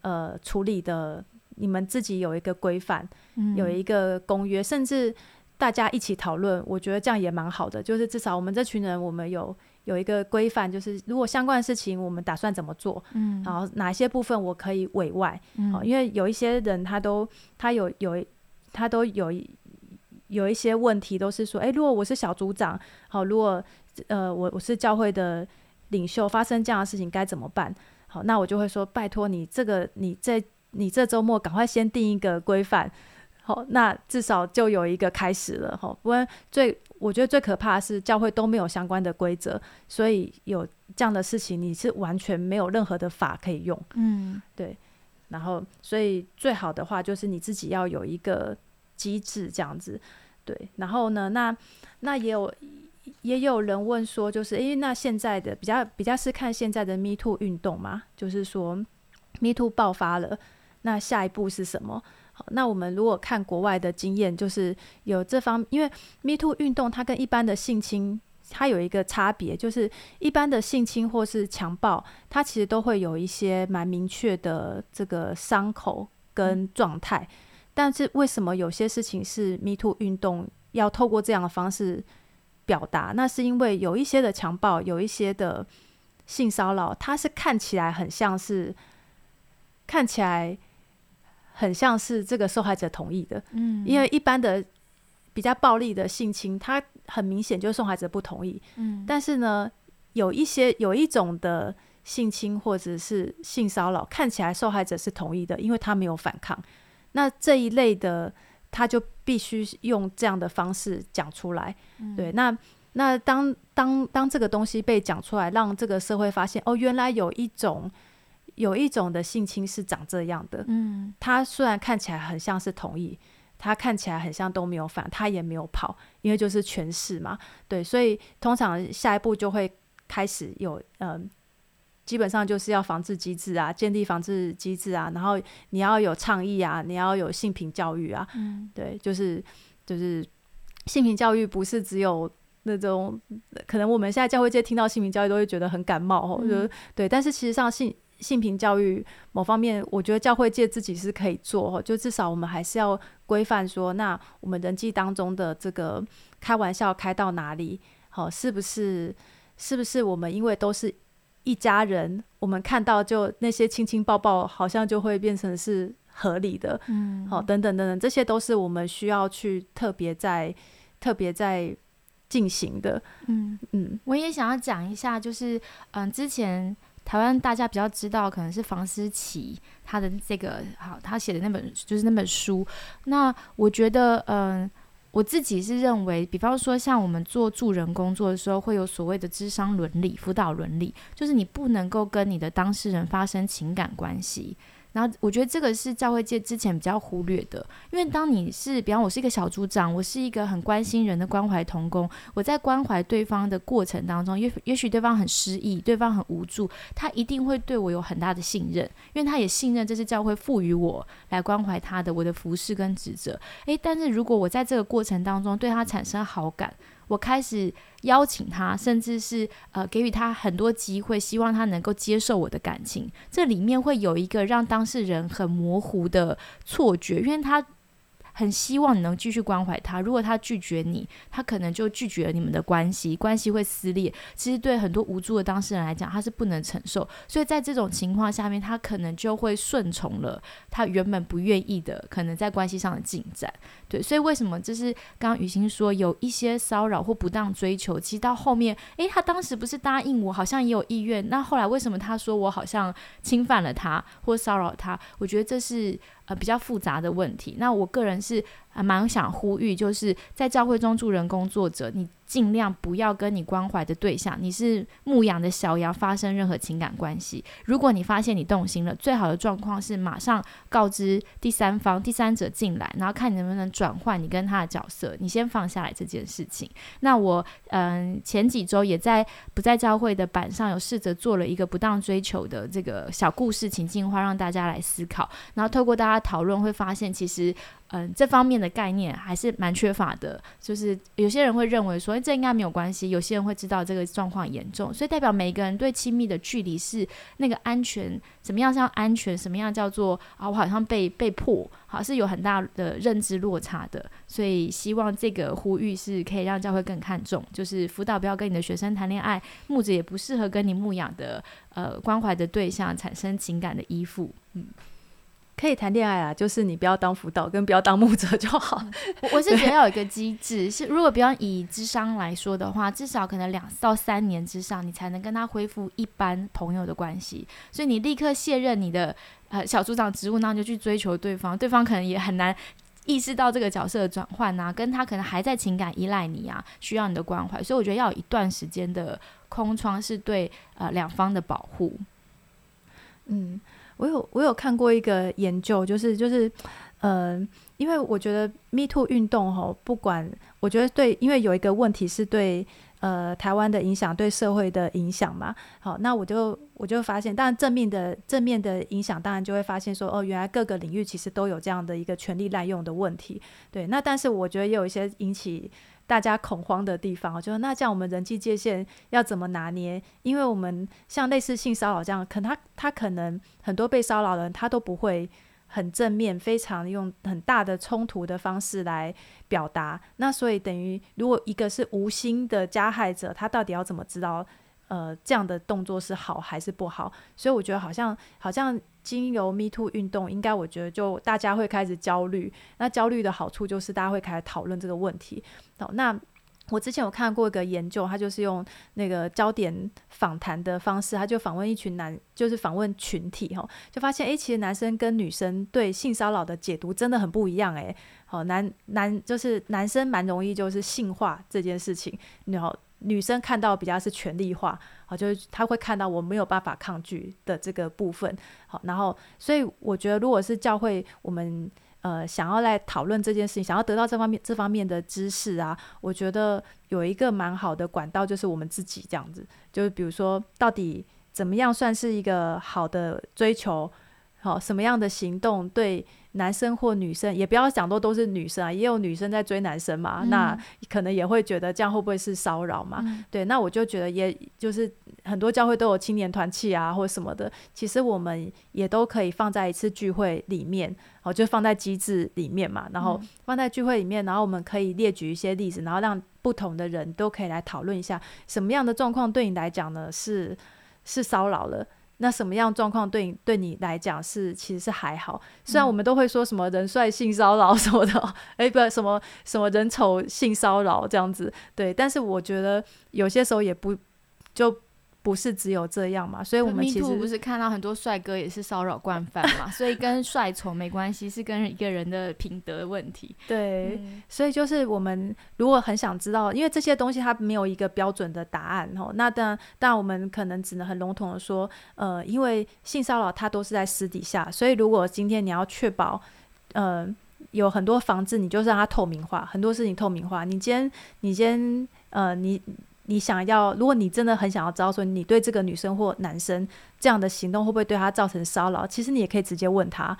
呃处理的，你们自己有一个规范，有一个公约，甚至大家一起讨论，我觉得这样也蛮好的，就是至少我们这群人，我们有。有一个规范，就是如果相关的事情我们打算怎么做，嗯，然后哪些部分我可以委外，嗯，因为有一些人他都他有有他都有有一些问题，都是说，哎，如果我是小组长，好，如果呃我我是教会的领袖，发生这样的事情该怎么办？好，那我就会说，拜托你这个你这你这周末赶快先定一个规范，好，那至少就有一个开始了，哈，不然最。我觉得最可怕的是教会都没有相关的规则，所以有这样的事情，你是完全没有任何的法可以用。嗯，对。然后，所以最好的话就是你自己要有一个机制这样子。对。然后呢，那那也有也有人问说，就是因为那现在的比较比较是看现在的 Me Too 运动嘛，就是说 Me Too 爆发了，那下一步是什么？好，那我们如果看国外的经验，就是有这方，因为 Me Too 运动它跟一般的性侵，它有一个差别，就是一般的性侵或是强暴，它其实都会有一些蛮明确的这个伤口跟状态。但是为什么有些事情是 Me Too 运动要透过这样的方式表达？那是因为有一些的强暴，有一些的性骚扰，它是看起来很像是看起来很像是这个受害者同意的，嗯，因为一般的比较暴力的性侵，他很明显就是受害者不同意。嗯，但是呢，有一些有一种的性侵或者是性骚扰，看起来受害者是同意的，因为他没有反抗。那这一类的，他就必须用这样的方式讲出来。对，那那当当当这个东西被讲出来，让这个社会发现，哦，原来有一种有一种的性侵是长这样的。嗯，他虽然看起来很像是同意，他看起来很像都没有反，他也没有跑，因为就是权势嘛。对，所以通常下一步就会开始有嗯。基本上就是要防治机制啊，建立防治机制啊，然后你要有倡议啊，你要有性平教育啊，嗯，对，就是就是性平教育不是只有那种，可能我们现在教会界听到性平教育都会觉得很感冒哦，就对，但是其实上性性平教育某方面，我觉得教会界自己是可以做，就至少我们还是要规范说，那我们人际当中的这个开玩笑开到哪里，好，是不是是不是我们因为都是。一家人，我们看到就那些亲亲抱抱，好像就会变成是合理的，嗯，好，等等等等，这些都是我们需要去特别在特别在进行的，嗯。嗯，我也想要讲一下，就是嗯，之前台湾大家比较知道，可能是房思琪他的这个好，他写的那本就是那本书，那我觉得嗯。我自己是认为，比方说像我们做助人工作的时候，会有所谓的智商伦理、辅导伦理，就是你不能够跟你的当事人发生情感关系。然后我觉得这个是教会界之前比较忽略的，因为当你是，比方我是一个小组长，我是一个很关心人的关怀童工，我在关怀对方的过程当中，也也许对方很失意，对方很无助，他一定会对我有很大的信任，因为他也信任这是教会赋予我来关怀他的我的服饰跟职责。诶，但是如果我在这个过程当中对他产生好感，我开始邀请他，甚至是呃给予他很多机会，希望他能够接受我的感情。这里面会有一个让当事人很模糊的错觉，因为他。很希望你能继续关怀他。如果他拒绝你，他可能就拒绝了你们的关系，关系会撕裂。其实对很多无助的当事人来讲，他是不能承受。所以在这种情况下面，他可能就会顺从了他原本不愿意的，可能在关系上的进展。对，所以为什么就是刚刚雨欣说有一些骚扰或不当追求，其实到后面，诶，他当时不是答应我，好像也有意愿。那后来为什么他说我好像侵犯了他或骚扰他？我觉得这是。呃，比较复杂的问题。那我个人是还蛮想呼吁，就是在教会中助人工作者，你。尽量不要跟你关怀的对象，你是牧养的小羊发生任何情感关系。如果你发现你动心了，最好的状况是马上告知第三方、第三者进来，然后看你能不能转换你跟他的角色。你先放下来这件事情。那我嗯，前几周也在不在教会的板上有试着做了一个不当追求的这个小故事情境化，让大家来思考。然后透过大家讨论，会发现其实。嗯，这方面的概念还是蛮缺乏的。就是有些人会认为说，这应该没有关系；有些人会知道这个状况严重，所以代表每一个人对亲密的距离是那个安全，怎么样叫安全？什么样叫做啊？我好像被被迫，好是有很大的认知落差的。所以希望这个呼吁是可以让教会更看重，就是辅导不要跟你的学生谈恋爱，牧者也不适合跟你牧养的呃关怀的对象产生情感的依附，嗯。可以谈恋爱啊，就是你不要当辅导，跟不要当牧者就好。我是觉得要有一个机制，是如果比方以智商来说的话，至少可能两到三年之上，你才能跟他恢复一般朋友的关系。所以你立刻卸任你的呃小组长职务，那就去追求对方，对方可能也很难意识到这个角色的转换啊，跟他可能还在情感依赖你啊，需要你的关怀。所以我觉得要有一段时间的空窗，是对呃两方的保护。嗯。我有我有看过一个研究，就是就是，嗯，因为我觉得 Me Too 运动哈，不管我觉得对，因为有一个问题是对呃台湾的影响，对社会的影响嘛。好，那我就我就发现，当然正面的正面的影响，当然就会发现说，哦，原来各个领域其实都有这样的一个权力滥用的问题。对，那但是我觉得也有一些引起。大家恐慌的地方，就是那这样我们人际界限要怎么拿捏？因为我们像类似性骚扰这样，可能他他可能很多被骚扰人他都不会很正面，非常用很大的冲突的方式来表达。那所以等于，如果一个是无心的加害者，他到底要怎么知道，呃，这样的动作是好还是不好？所以我觉得好像好像经由 Me Too 运动，应该我觉得就大家会开始焦虑。那焦虑的好处就是大家会开始讨论这个问题。好，那。我之前有看过一个研究，他就是用那个焦点访谈的方式，他就访问一群男，就是访问群体哈，就发现哎，其实男生跟女生对性骚扰的解读真的很不一样哎。好，男男就是男生蛮容易就是性化这件事情，然后女生看到比较是权力化，好，就是他会看到我没有办法抗拒的这个部分。好，然后所以我觉得如果是教会我们。呃，想要来讨论这件事情，想要得到这方面这方面的知识啊，我觉得有一个蛮好的管道，就是我们自己这样子，就是比如说，到底怎么样算是一个好的追求，好什么样的行动对。男生或女生也不要讲多都是女生啊，也有女生在追男生嘛，那可能也会觉得这样会不会是骚扰嘛？对，那我就觉得也就是很多教会都有青年团契啊，或什么的，其实我们也都可以放在一次聚会里面，哦，就放在机制里面嘛，然后放在聚会里面，然后我们可以列举一些例子，然后让不同的人都可以来讨论一下什么样的状况对你来讲呢是是骚扰了。那什么样状况对你对你来讲是其实是还好，虽然我们都会说什么人帅性骚扰什么的，哎，不什么什么人丑性骚扰这样子，对，但是我觉得有些时候也不就。不是只有这样嘛，所以我们其实不是看到很多帅哥也是骚扰惯犯嘛，所以跟帅丑没关系，是跟一个人的品德问题。对，所以就是我们如果很想知道，因为这些东西它没有一个标准的答案哦，那当然，但我们可能只能很笼统的说，呃，因为性骚扰它都是在私底下，所以如果今天你要确保，呃，有很多房子，你就让它透明化，很多事情透明化。你今天，你今天，呃，你。你想要，如果你真的很想要知道说你对这个女生或男生这样的行动会不会对他造成骚扰，其实你也可以直接问他。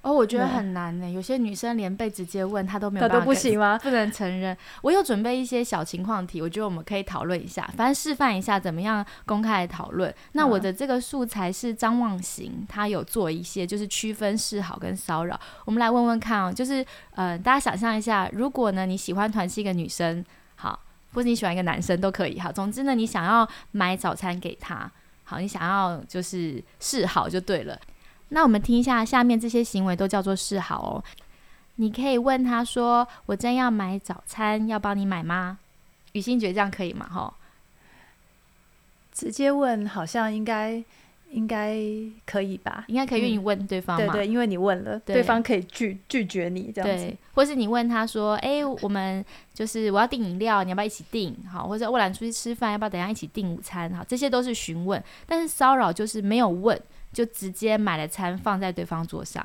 哦，我觉得很难呢。有些女生连被直接问她都没有，她都不行吗？不能承认。我有准备一些小情况题，我觉得我们可以讨论一下，反正示范一下怎么样公开讨论。那我的这个素材是张望行，他有做一些就是区分示好跟骚扰。我们来问问看哦，就是呃，大家想象一下，如果呢你喜欢团是一个女生，好。或者你喜欢一个男生都可以哈，总之呢，你想要买早餐给他，好，你想要就是示好就对了。那我们听一下下面这些行为都叫做示好哦。你可以问他说：“我正要买早餐，要帮你买吗？”雨欣觉得这样可以吗？哈，直接问好像应该。应该可以吧？应该可以愿意问对方嘛？对对，因为你问了，对方可以拒拒绝你这样子，或是你问他说：“哎，我们就是我要订饮料，你要不要一起订？好，或者我俩出去吃饭，要不要等下一起订午餐？好，这些都是询问。但是骚扰就是没有问，就直接买了餐放在对方桌上。”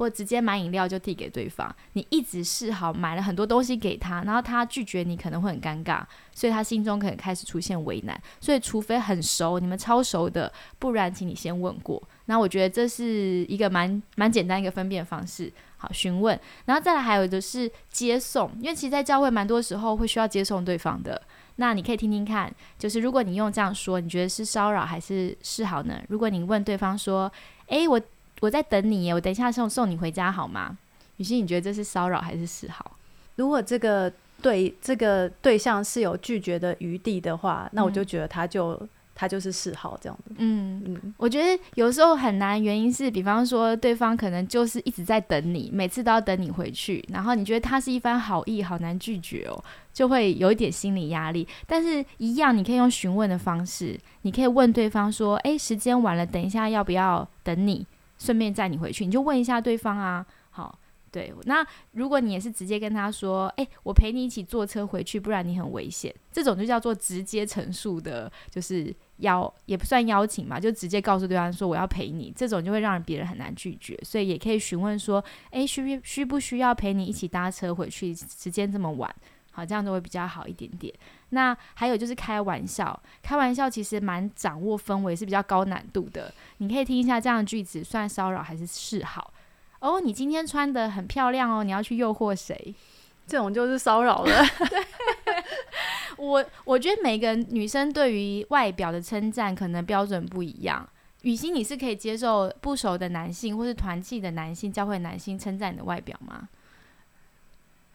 或直接买饮料就递给对方，你一直示好，买了很多东西给他，然后他拒绝你，可能会很尴尬，所以他心中可能开始出现为难。所以除非很熟，你们超熟的，不然请你先问过。那我觉得这是一个蛮蛮简单一个分辨方式。好，询问，然后再来还有的是接送，因为其实，在教会蛮多时候会需要接送对方的。那你可以听听看，就是如果你用这样说，你觉得是骚扰还是示好呢？如果你问对方说：“诶，我。”我在等你耶，我等一下送送你回家好吗？雨欣，你觉得这是骚扰还是示好？如果这个对这个对象是有拒绝的余地的话，那我就觉得他就他就是示好这样子。嗯嗯，我觉得有时候很难，原因是比方说对方可能就是一直在等你，每次都要等你回去，然后你觉得他是一番好意，好难拒绝哦，就会有一点心理压力。但是一样，你可以用询问的方式，你可以问对方说：“哎，时间晚了，等一下要不要等你？”顺便载你回去，你就问一下对方啊。好，对，那如果你也是直接跟他说，哎，我陪你一起坐车回去，不然你很危险。这种就叫做直接陈述的，就是邀也不算邀请嘛，就直接告诉对方说我要陪你。这种就会让别人很难拒绝，所以也可以询问说，哎，需需不需要陪你一起搭车回去？时间这么晚。好，这样子会比较好一点点。那还有就是开玩笑，开玩笑其实蛮掌握氛围，是比较高难度的。你可以听一下这样的句子，算骚扰还是示好？哦，你今天穿的很漂亮哦，你要去诱惑谁？这种就是骚扰了。我我觉得每个女生对于外表的称赞可能标准不一样。雨欣，你是可以接受不熟的男性或是团契的男性、教会男性称赞你的外表吗？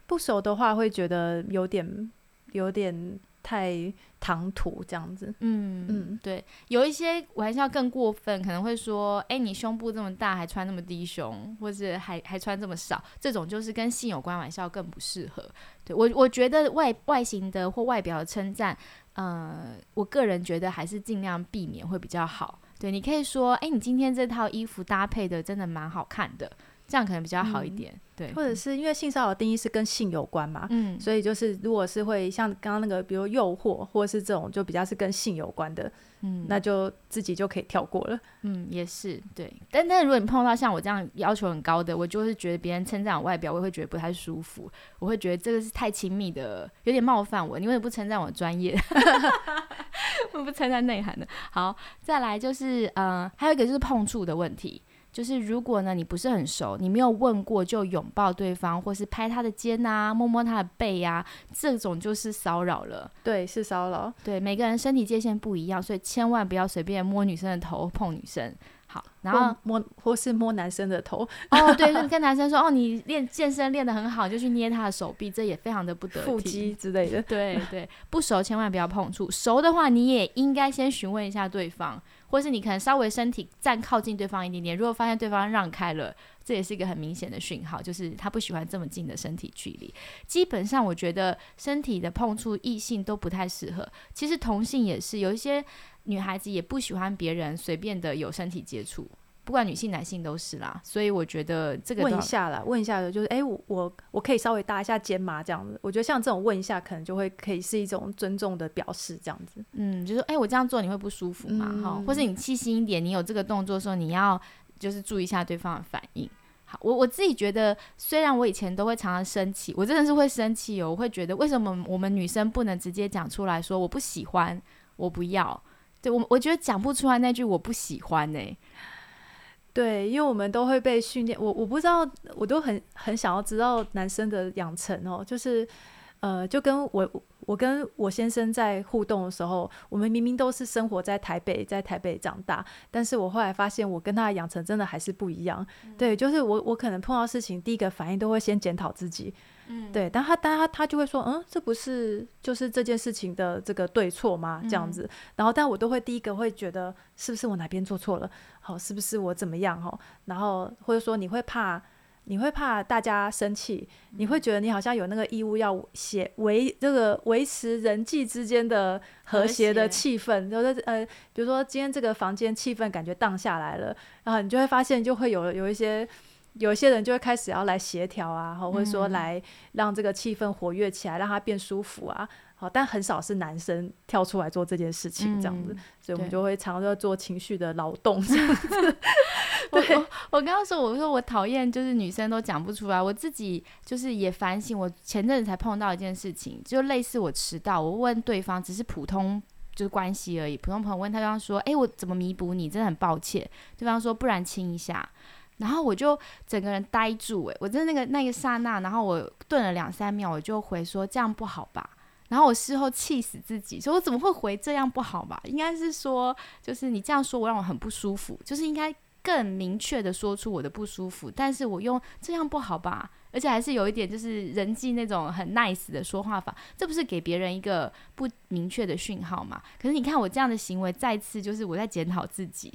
不熟的话，会觉得有点有点太唐突这样子。嗯嗯，对，有一些玩笑更过分，可能会说：“哎，你胸部这么大，还穿那么低胸，或者还还穿这么少，这种就是跟性有关玩笑更不适合。”对我，我觉得外外形的或外表的称赞，呃，我个人觉得还是尽量避免会比较好。对你可以说：“哎，你今天这套衣服搭配的真的蛮好看的。”这样可能比较好一点，对，或者是因为性骚扰定义是跟性有关嘛，嗯，所以就是如果是会像刚刚那个，比如诱惑或者是这种，就比较是跟性有关的，嗯，那就自己就可以跳过了，嗯，也是对。但但如果你碰到像我这样要求很高的，我就是觉得别人称赞我外表，我会觉得不太舒服，我会觉得这个是太亲密的，有点冒犯我。你为什么不称赞我专业？我不称赞内涵的。好，再来就是呃，还有一个就是碰触的问题。就是如果呢，你不是很熟，你没有问过就拥抱对方，或是拍他的肩啊，摸摸他的背呀，这种就是骚扰了。对，是骚扰。对，每个人身体界限不一样，所以千万不要随便摸女生的头，碰女生。好，然后摸或是摸男生的头。哦，对，跟男生说，哦，你练健身练得很好，就去捏他的手臂，这也非常的不得体。腹肌之类的。对对，不熟千万不要碰触，熟的话你也应该先询问一下对方。或是你可能稍微身体站靠近对方一点点，如果发现对方让开了，这也是一个很明显的讯号，就是他不喜欢这么近的身体距离。基本上，我觉得身体的碰触异性都不太适合。其实同性也是，有一些女孩子也不喜欢别人随便的有身体接触。不管女性男性都是啦，所以我觉得这个问一下啦，问一下的就是，哎，我我我可以稍微搭一下肩吗？这样子，我觉得像这种问一下，可能就会可以是一种尊重的表示，这样子。嗯，就是哎，我这样做你会不舒服吗？哈，或者你细心一点，你有这个动作的时候，你要就是注意一下对方的反应。好，我我自己觉得，虽然我以前都会常常生气，我真的是会生气哦，我会觉得为什么我们女生不能直接讲出来说我不喜欢，我不要？对我，我觉得讲不出来那句我不喜欢呢。对，因为我们都会被训练，我我不知道，我都很很想要知道男生的养成哦，就是，呃，就跟我我跟我先生在互动的时候，我们明明都是生活在台北，在台北长大，但是我后来发现我跟他的养成真的还是不一样。对，就是我我可能碰到事情，第一个反应都会先检讨自己。嗯，对，但他，但他，他就会说，嗯，这不是就是这件事情的这个对错吗？这样子，然后，但我都会第一个会觉得，是不是我哪边做错了？好，是不是我怎么样？哈，然后或者说你会怕，你会怕大家生气，你会觉得你好像有那个义务要写维这个维持人际之间的和谐的气氛，就是呃，比如说今天这个房间气氛感觉荡下来了，然后你就会发现就会有有一些。有一些人就会开始要来协调啊，或者说来让这个气氛活跃起来，让它变舒服啊。好，但很少是男生跳出来做这件事情这样子，所以我们就会常常要做情绪的劳动 这样子。我我刚刚说，我说我讨厌就是女生都讲不出来，我自己就是也反省。我前阵子才碰到一件事情，就类似我迟到，我问对方只是普通就是关系而已，普通朋友问他刚刚说，哎，我怎么弥补你？真的很抱歉。对方说，不然亲一下。然后我就整个人呆住，诶，我在那个那个刹那，然后我顿了两三秒，我就回说这样不好吧。然后我事后气死自己，说我怎么会回这样不好吧？应该是说，就是你这样说我让我很不舒服，就是应该更明确的说出我的不舒服。但是我用这样不好吧，而且还是有一点就是人际那种很 nice 的说话法，这不是给别人一个不明确的讯号嘛？可是你看我这样的行为，再次就是我在检讨自己。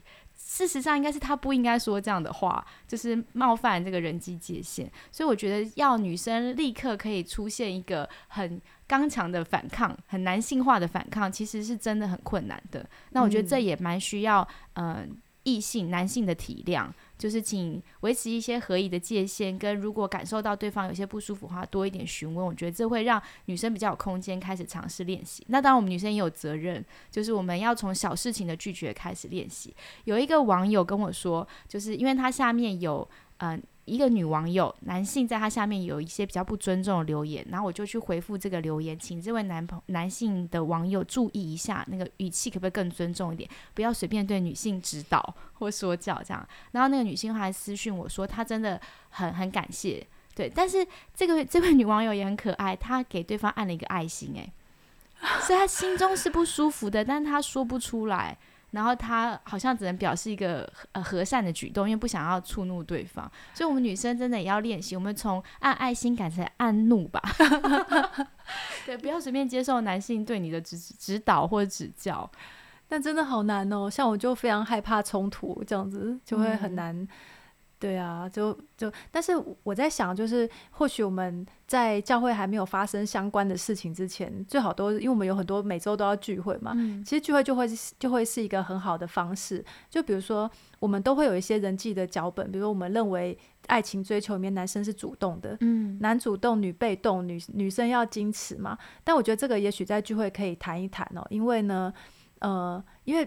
事实上，应该是他不应该说这样的话，就是冒犯这个人际界限。所以我觉得，要女生立刻可以出现一个很刚强的反抗，很男性化的反抗，其实是真的很困难的。那我觉得这也蛮需要，嗯，异性男性的体谅。就是请维持一些合理的界限，跟如果感受到对方有些不舒服的话，多一点询问。我觉得这会让女生比较有空间开始尝试练习。那当然，我们女生也有责任，就是我们要从小事情的拒绝开始练习。有一个网友跟我说，就是因为他下面有嗯。一个女网友，男性在他下面有一些比较不尊重的留言，然后我就去回复这个留言，请这位男朋男性的网友注意一下，那个语气可不可以更尊重一点，不要随便对女性指导或说教这样。然后那个女性还私讯我说，她真的很很感谢，对，但是这个这位女网友也很可爱，她给对方按了一个爱心，诶，所以她心中是不舒服的，但是她说不出来。然后他好像只能表示一个呃和善的举动，因为不想要触怒对方。所以，我们女生真的也要练习，我们从按爱心改成按怒吧。对，不要随便接受男性对你的指指导或者指教。但真的好难哦，像我就非常害怕冲突，这样子就会很难。对啊，就就，但是我在想，就是或许我们在教会还没有发生相关的事情之前，最好都因为我们有很多每周都要聚会嘛，其实聚会就会就会是一个很好的方式。就比如说，我们都会有一些人际的脚本，比如说我们认为爱情追求里面男生是主动的，嗯，男主动女被动，女女生要矜持嘛。但我觉得这个也许在聚会可以谈一谈哦，因为呢，呃，因为。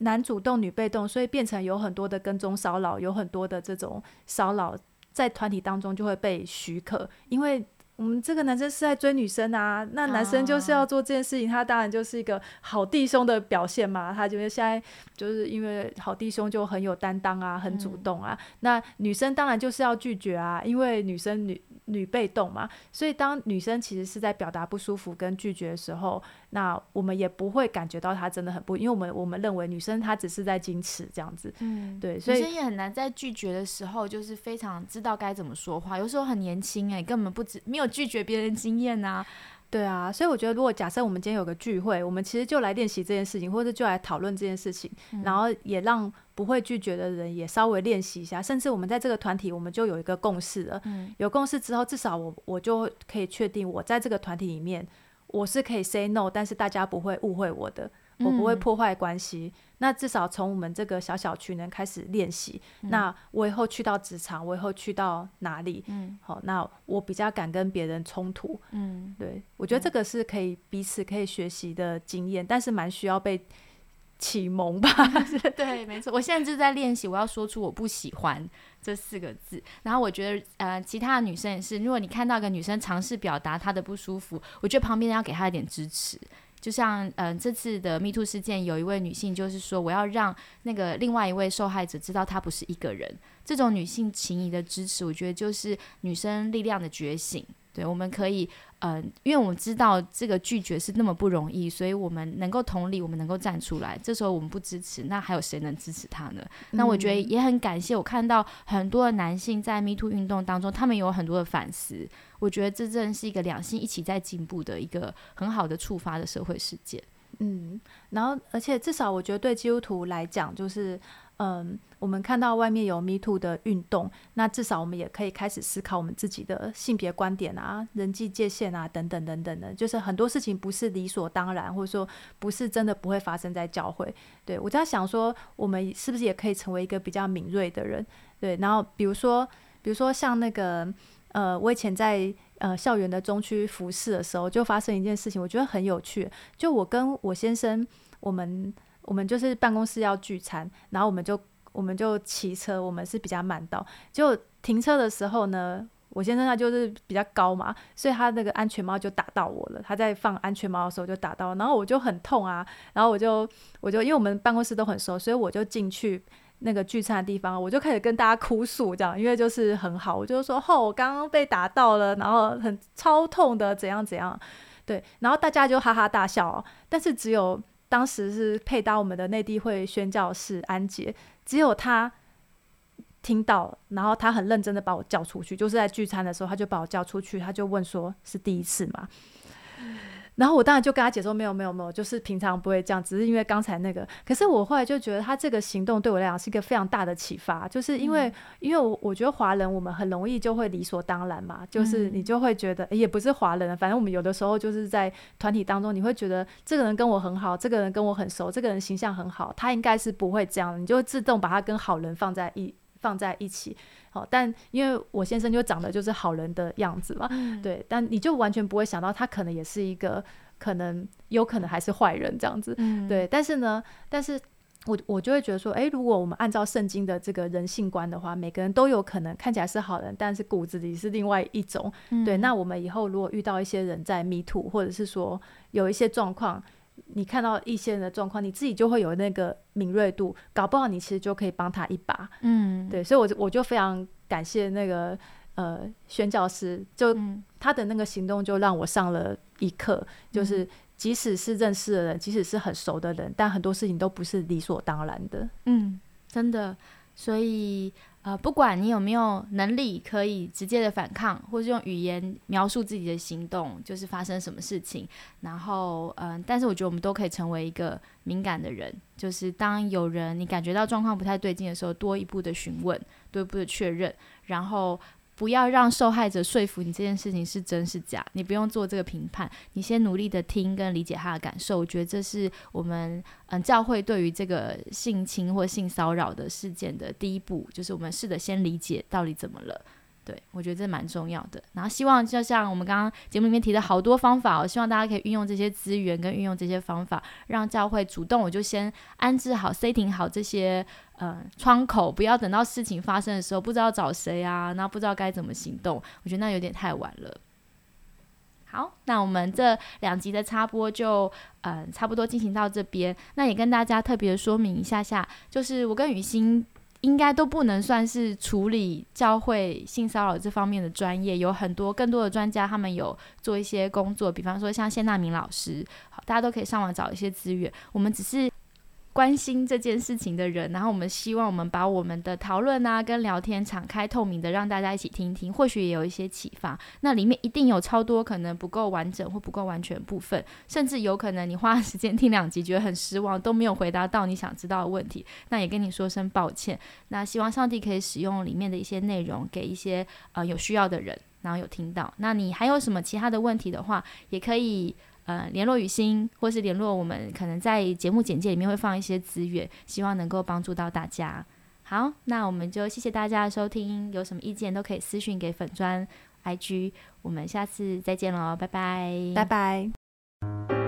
男主动女被动，所以变成有很多的跟踪骚扰，有很多的这种骚扰在团体当中就会被许可，因为我们这个男生是在追女生啊，那男生就是要做这件事情，他当然就是一个好弟兄的表现嘛，他觉得现在就是因为好弟兄就很有担当啊，很主动啊，那女生当然就是要拒绝啊，因为女生女。女被动嘛，所以当女生其实是在表达不舒服跟拒绝的时候，那我们也不会感觉到她真的很不，因为我们我们认为女生她只是在矜持这样子，嗯，对，所以女生也很难在拒绝的时候就是非常知道该怎么说话，有时候很年轻哎，根本不知没有拒绝别人经验啊。对啊，所以我觉得，如果假设我们今天有个聚会，我们其实就来练习这件事情，或者就来讨论这件事情，然后也让不会拒绝的人也稍微练习一下，甚至我们在这个团体，我们就有一个共识了。有共识之后，至少我我就可以确定，我在这个团体里面，我是可以 say no，但是大家不会误会我的。我不会破坏关系，那至少从我们这个小小区能开始练习。那我以后去到职场，我以后去到哪里？嗯，好，那我比较敢跟别人冲突。嗯，对，我觉得这个是可以彼此可以学习的经验，但是蛮需要被启蒙吧？对，没错。我现在就在练习，我要说出我不喜欢这四个字。然后我觉得，呃，其他的女生也是，如果你看到一个女生尝试表达她的不舒服，我觉得旁边人要给她一点支持。就像嗯，这次的 Me Too 事件，有一位女性就是说，我要让那个另外一位受害者知道，她不是一个人。这种女性情谊的支持，我觉得就是女生力量的觉醒。对，我们可以，嗯，因为我们知道这个拒绝是那么不容易，所以我们能够同理，我们能够站出来。这时候我们不支持，那还有谁能支持他呢？那我觉得也很感谢，我看到很多的男性在 Me Too 运动当中，他们有很多的反思。我觉得这真是一个两性一起在进步的一个很好的触发的社会事件。嗯，然后而且至少我觉得对基督徒来讲，就是嗯，我们看到外面有 Me Too 的运动，那至少我们也可以开始思考我们自己的性别观点啊、人际界限啊等等等等的。就是很多事情不是理所当然，或者说不是真的不会发生在教会。对我在想说，我们是不是也可以成为一个比较敏锐的人？对，然后比如说，比如说像那个。呃，我以前在呃校园的中区服侍的时候，就发生一件事情，我觉得很有趣。就我跟我先生，我们我们就是办公室要聚餐，然后我们就我们就骑车，我们是比较慢到，就停车的时候呢，我先生他就是比较高嘛，所以他那个安全帽就打到我了。他在放安全帽的时候就打到，然后我就很痛啊，然后我就我就因为我们办公室都很熟，所以我就进去。那个聚餐的地方，我就开始跟大家哭诉，这样，因为就是很好，我就说，吼，我刚刚被打到了，然后很超痛的，怎样怎样，对，然后大家就哈哈大笑，但是只有当时是配搭我们的内地会宣教士安杰，只有他听到，然后他很认真的把我叫出去，就是在聚餐的时候，他就把我叫出去，他就问说，是第一次吗？然后我当然就跟他解说，没有没有没有，就是平常不会这样，只是因为刚才那个。可是我后来就觉得他这个行动对我来讲是一个非常大的启发，就是因为因为我我觉得华人我们很容易就会理所当然嘛，就是你就会觉得也不是华人，反正我们有的时候就是在团体当中，你会觉得这个人跟我很好，这个人跟我很熟，这个人形象很好，他应该是不会这样，你就自动把他跟好人放在一放在一起。好，但因为我先生就长得就是好人的样子嘛，对，但你就完全不会想到他可能也是一个，可能有可能还是坏人这样子，对。但是呢，但是我我就会觉得说，哎，如果我们按照圣经的这个人性观的话，每个人都有可能看起来是好人，但是骨子里是另外一种，对。那我们以后如果遇到一些人在迷途，或者是说有一些状况。你看到一些人的状况，你自己就会有那个敏锐度，搞不好你其实就可以帮他一把。嗯，对，所以，我我就非常感谢那个呃宣教师，就他的那个行动就让我上了一课，就是即使是认识的人，即使是很熟的人，但很多事情都不是理所当然的。嗯，真的，所以。呃，不管你有没有能力可以直接的反抗，或是用语言描述自己的行动，就是发生什么事情，然后，嗯，但是我觉得我们都可以成为一个敏感的人，就是当有人你感觉到状况不太对劲的时候，多一步的询问，多一步的确认，然后。不要让受害者说服你这件事情是真是假，你不用做这个评判，你先努力的听跟理解他的感受。我觉得这是我们嗯教会对于这个性侵或性骚扰的事件的第一步，就是我们试着先理解到底怎么了。对，我觉得这蛮重要的。然后希望就像我们刚刚节目里面提的好多方法，我希望大家可以运用这些资源跟运用这些方法，让教会主动，我就先安置好、set 好这些呃窗口，不要等到事情发生的时候不知道找谁啊，然后不知道该怎么行动。我觉得那有点太晚了。好，那我们这两集的插播就嗯差不多进行到这边。那也跟大家特别说明一下下，就是我跟雨欣。应该都不能算是处理教会性骚扰这方面的专业，有很多更多的专家，他们有做一些工作，比方说像谢娜明老师，好，大家都可以上网找一些资源。我们只是。关心这件事情的人，然后我们希望我们把我们的讨论啊跟聊天敞开透明的，让大家一起听听，或许也有一些启发。那里面一定有超多可能不够完整或不够完全部分，甚至有可能你花时间听两集觉得很失望，都没有回答到你想知道的问题，那也跟你说声抱歉。那希望上帝可以使用里面的一些内容，给一些呃有需要的人，然后有听到。那你还有什么其他的问题的话，也可以。呃，联络雨欣，或是联络我们，可能在节目简介里面会放一些资源，希望能够帮助到大家。好，那我们就谢谢大家的收听，有什么意见都可以私信给粉砖 IG，我们下次再见喽，拜拜，拜拜。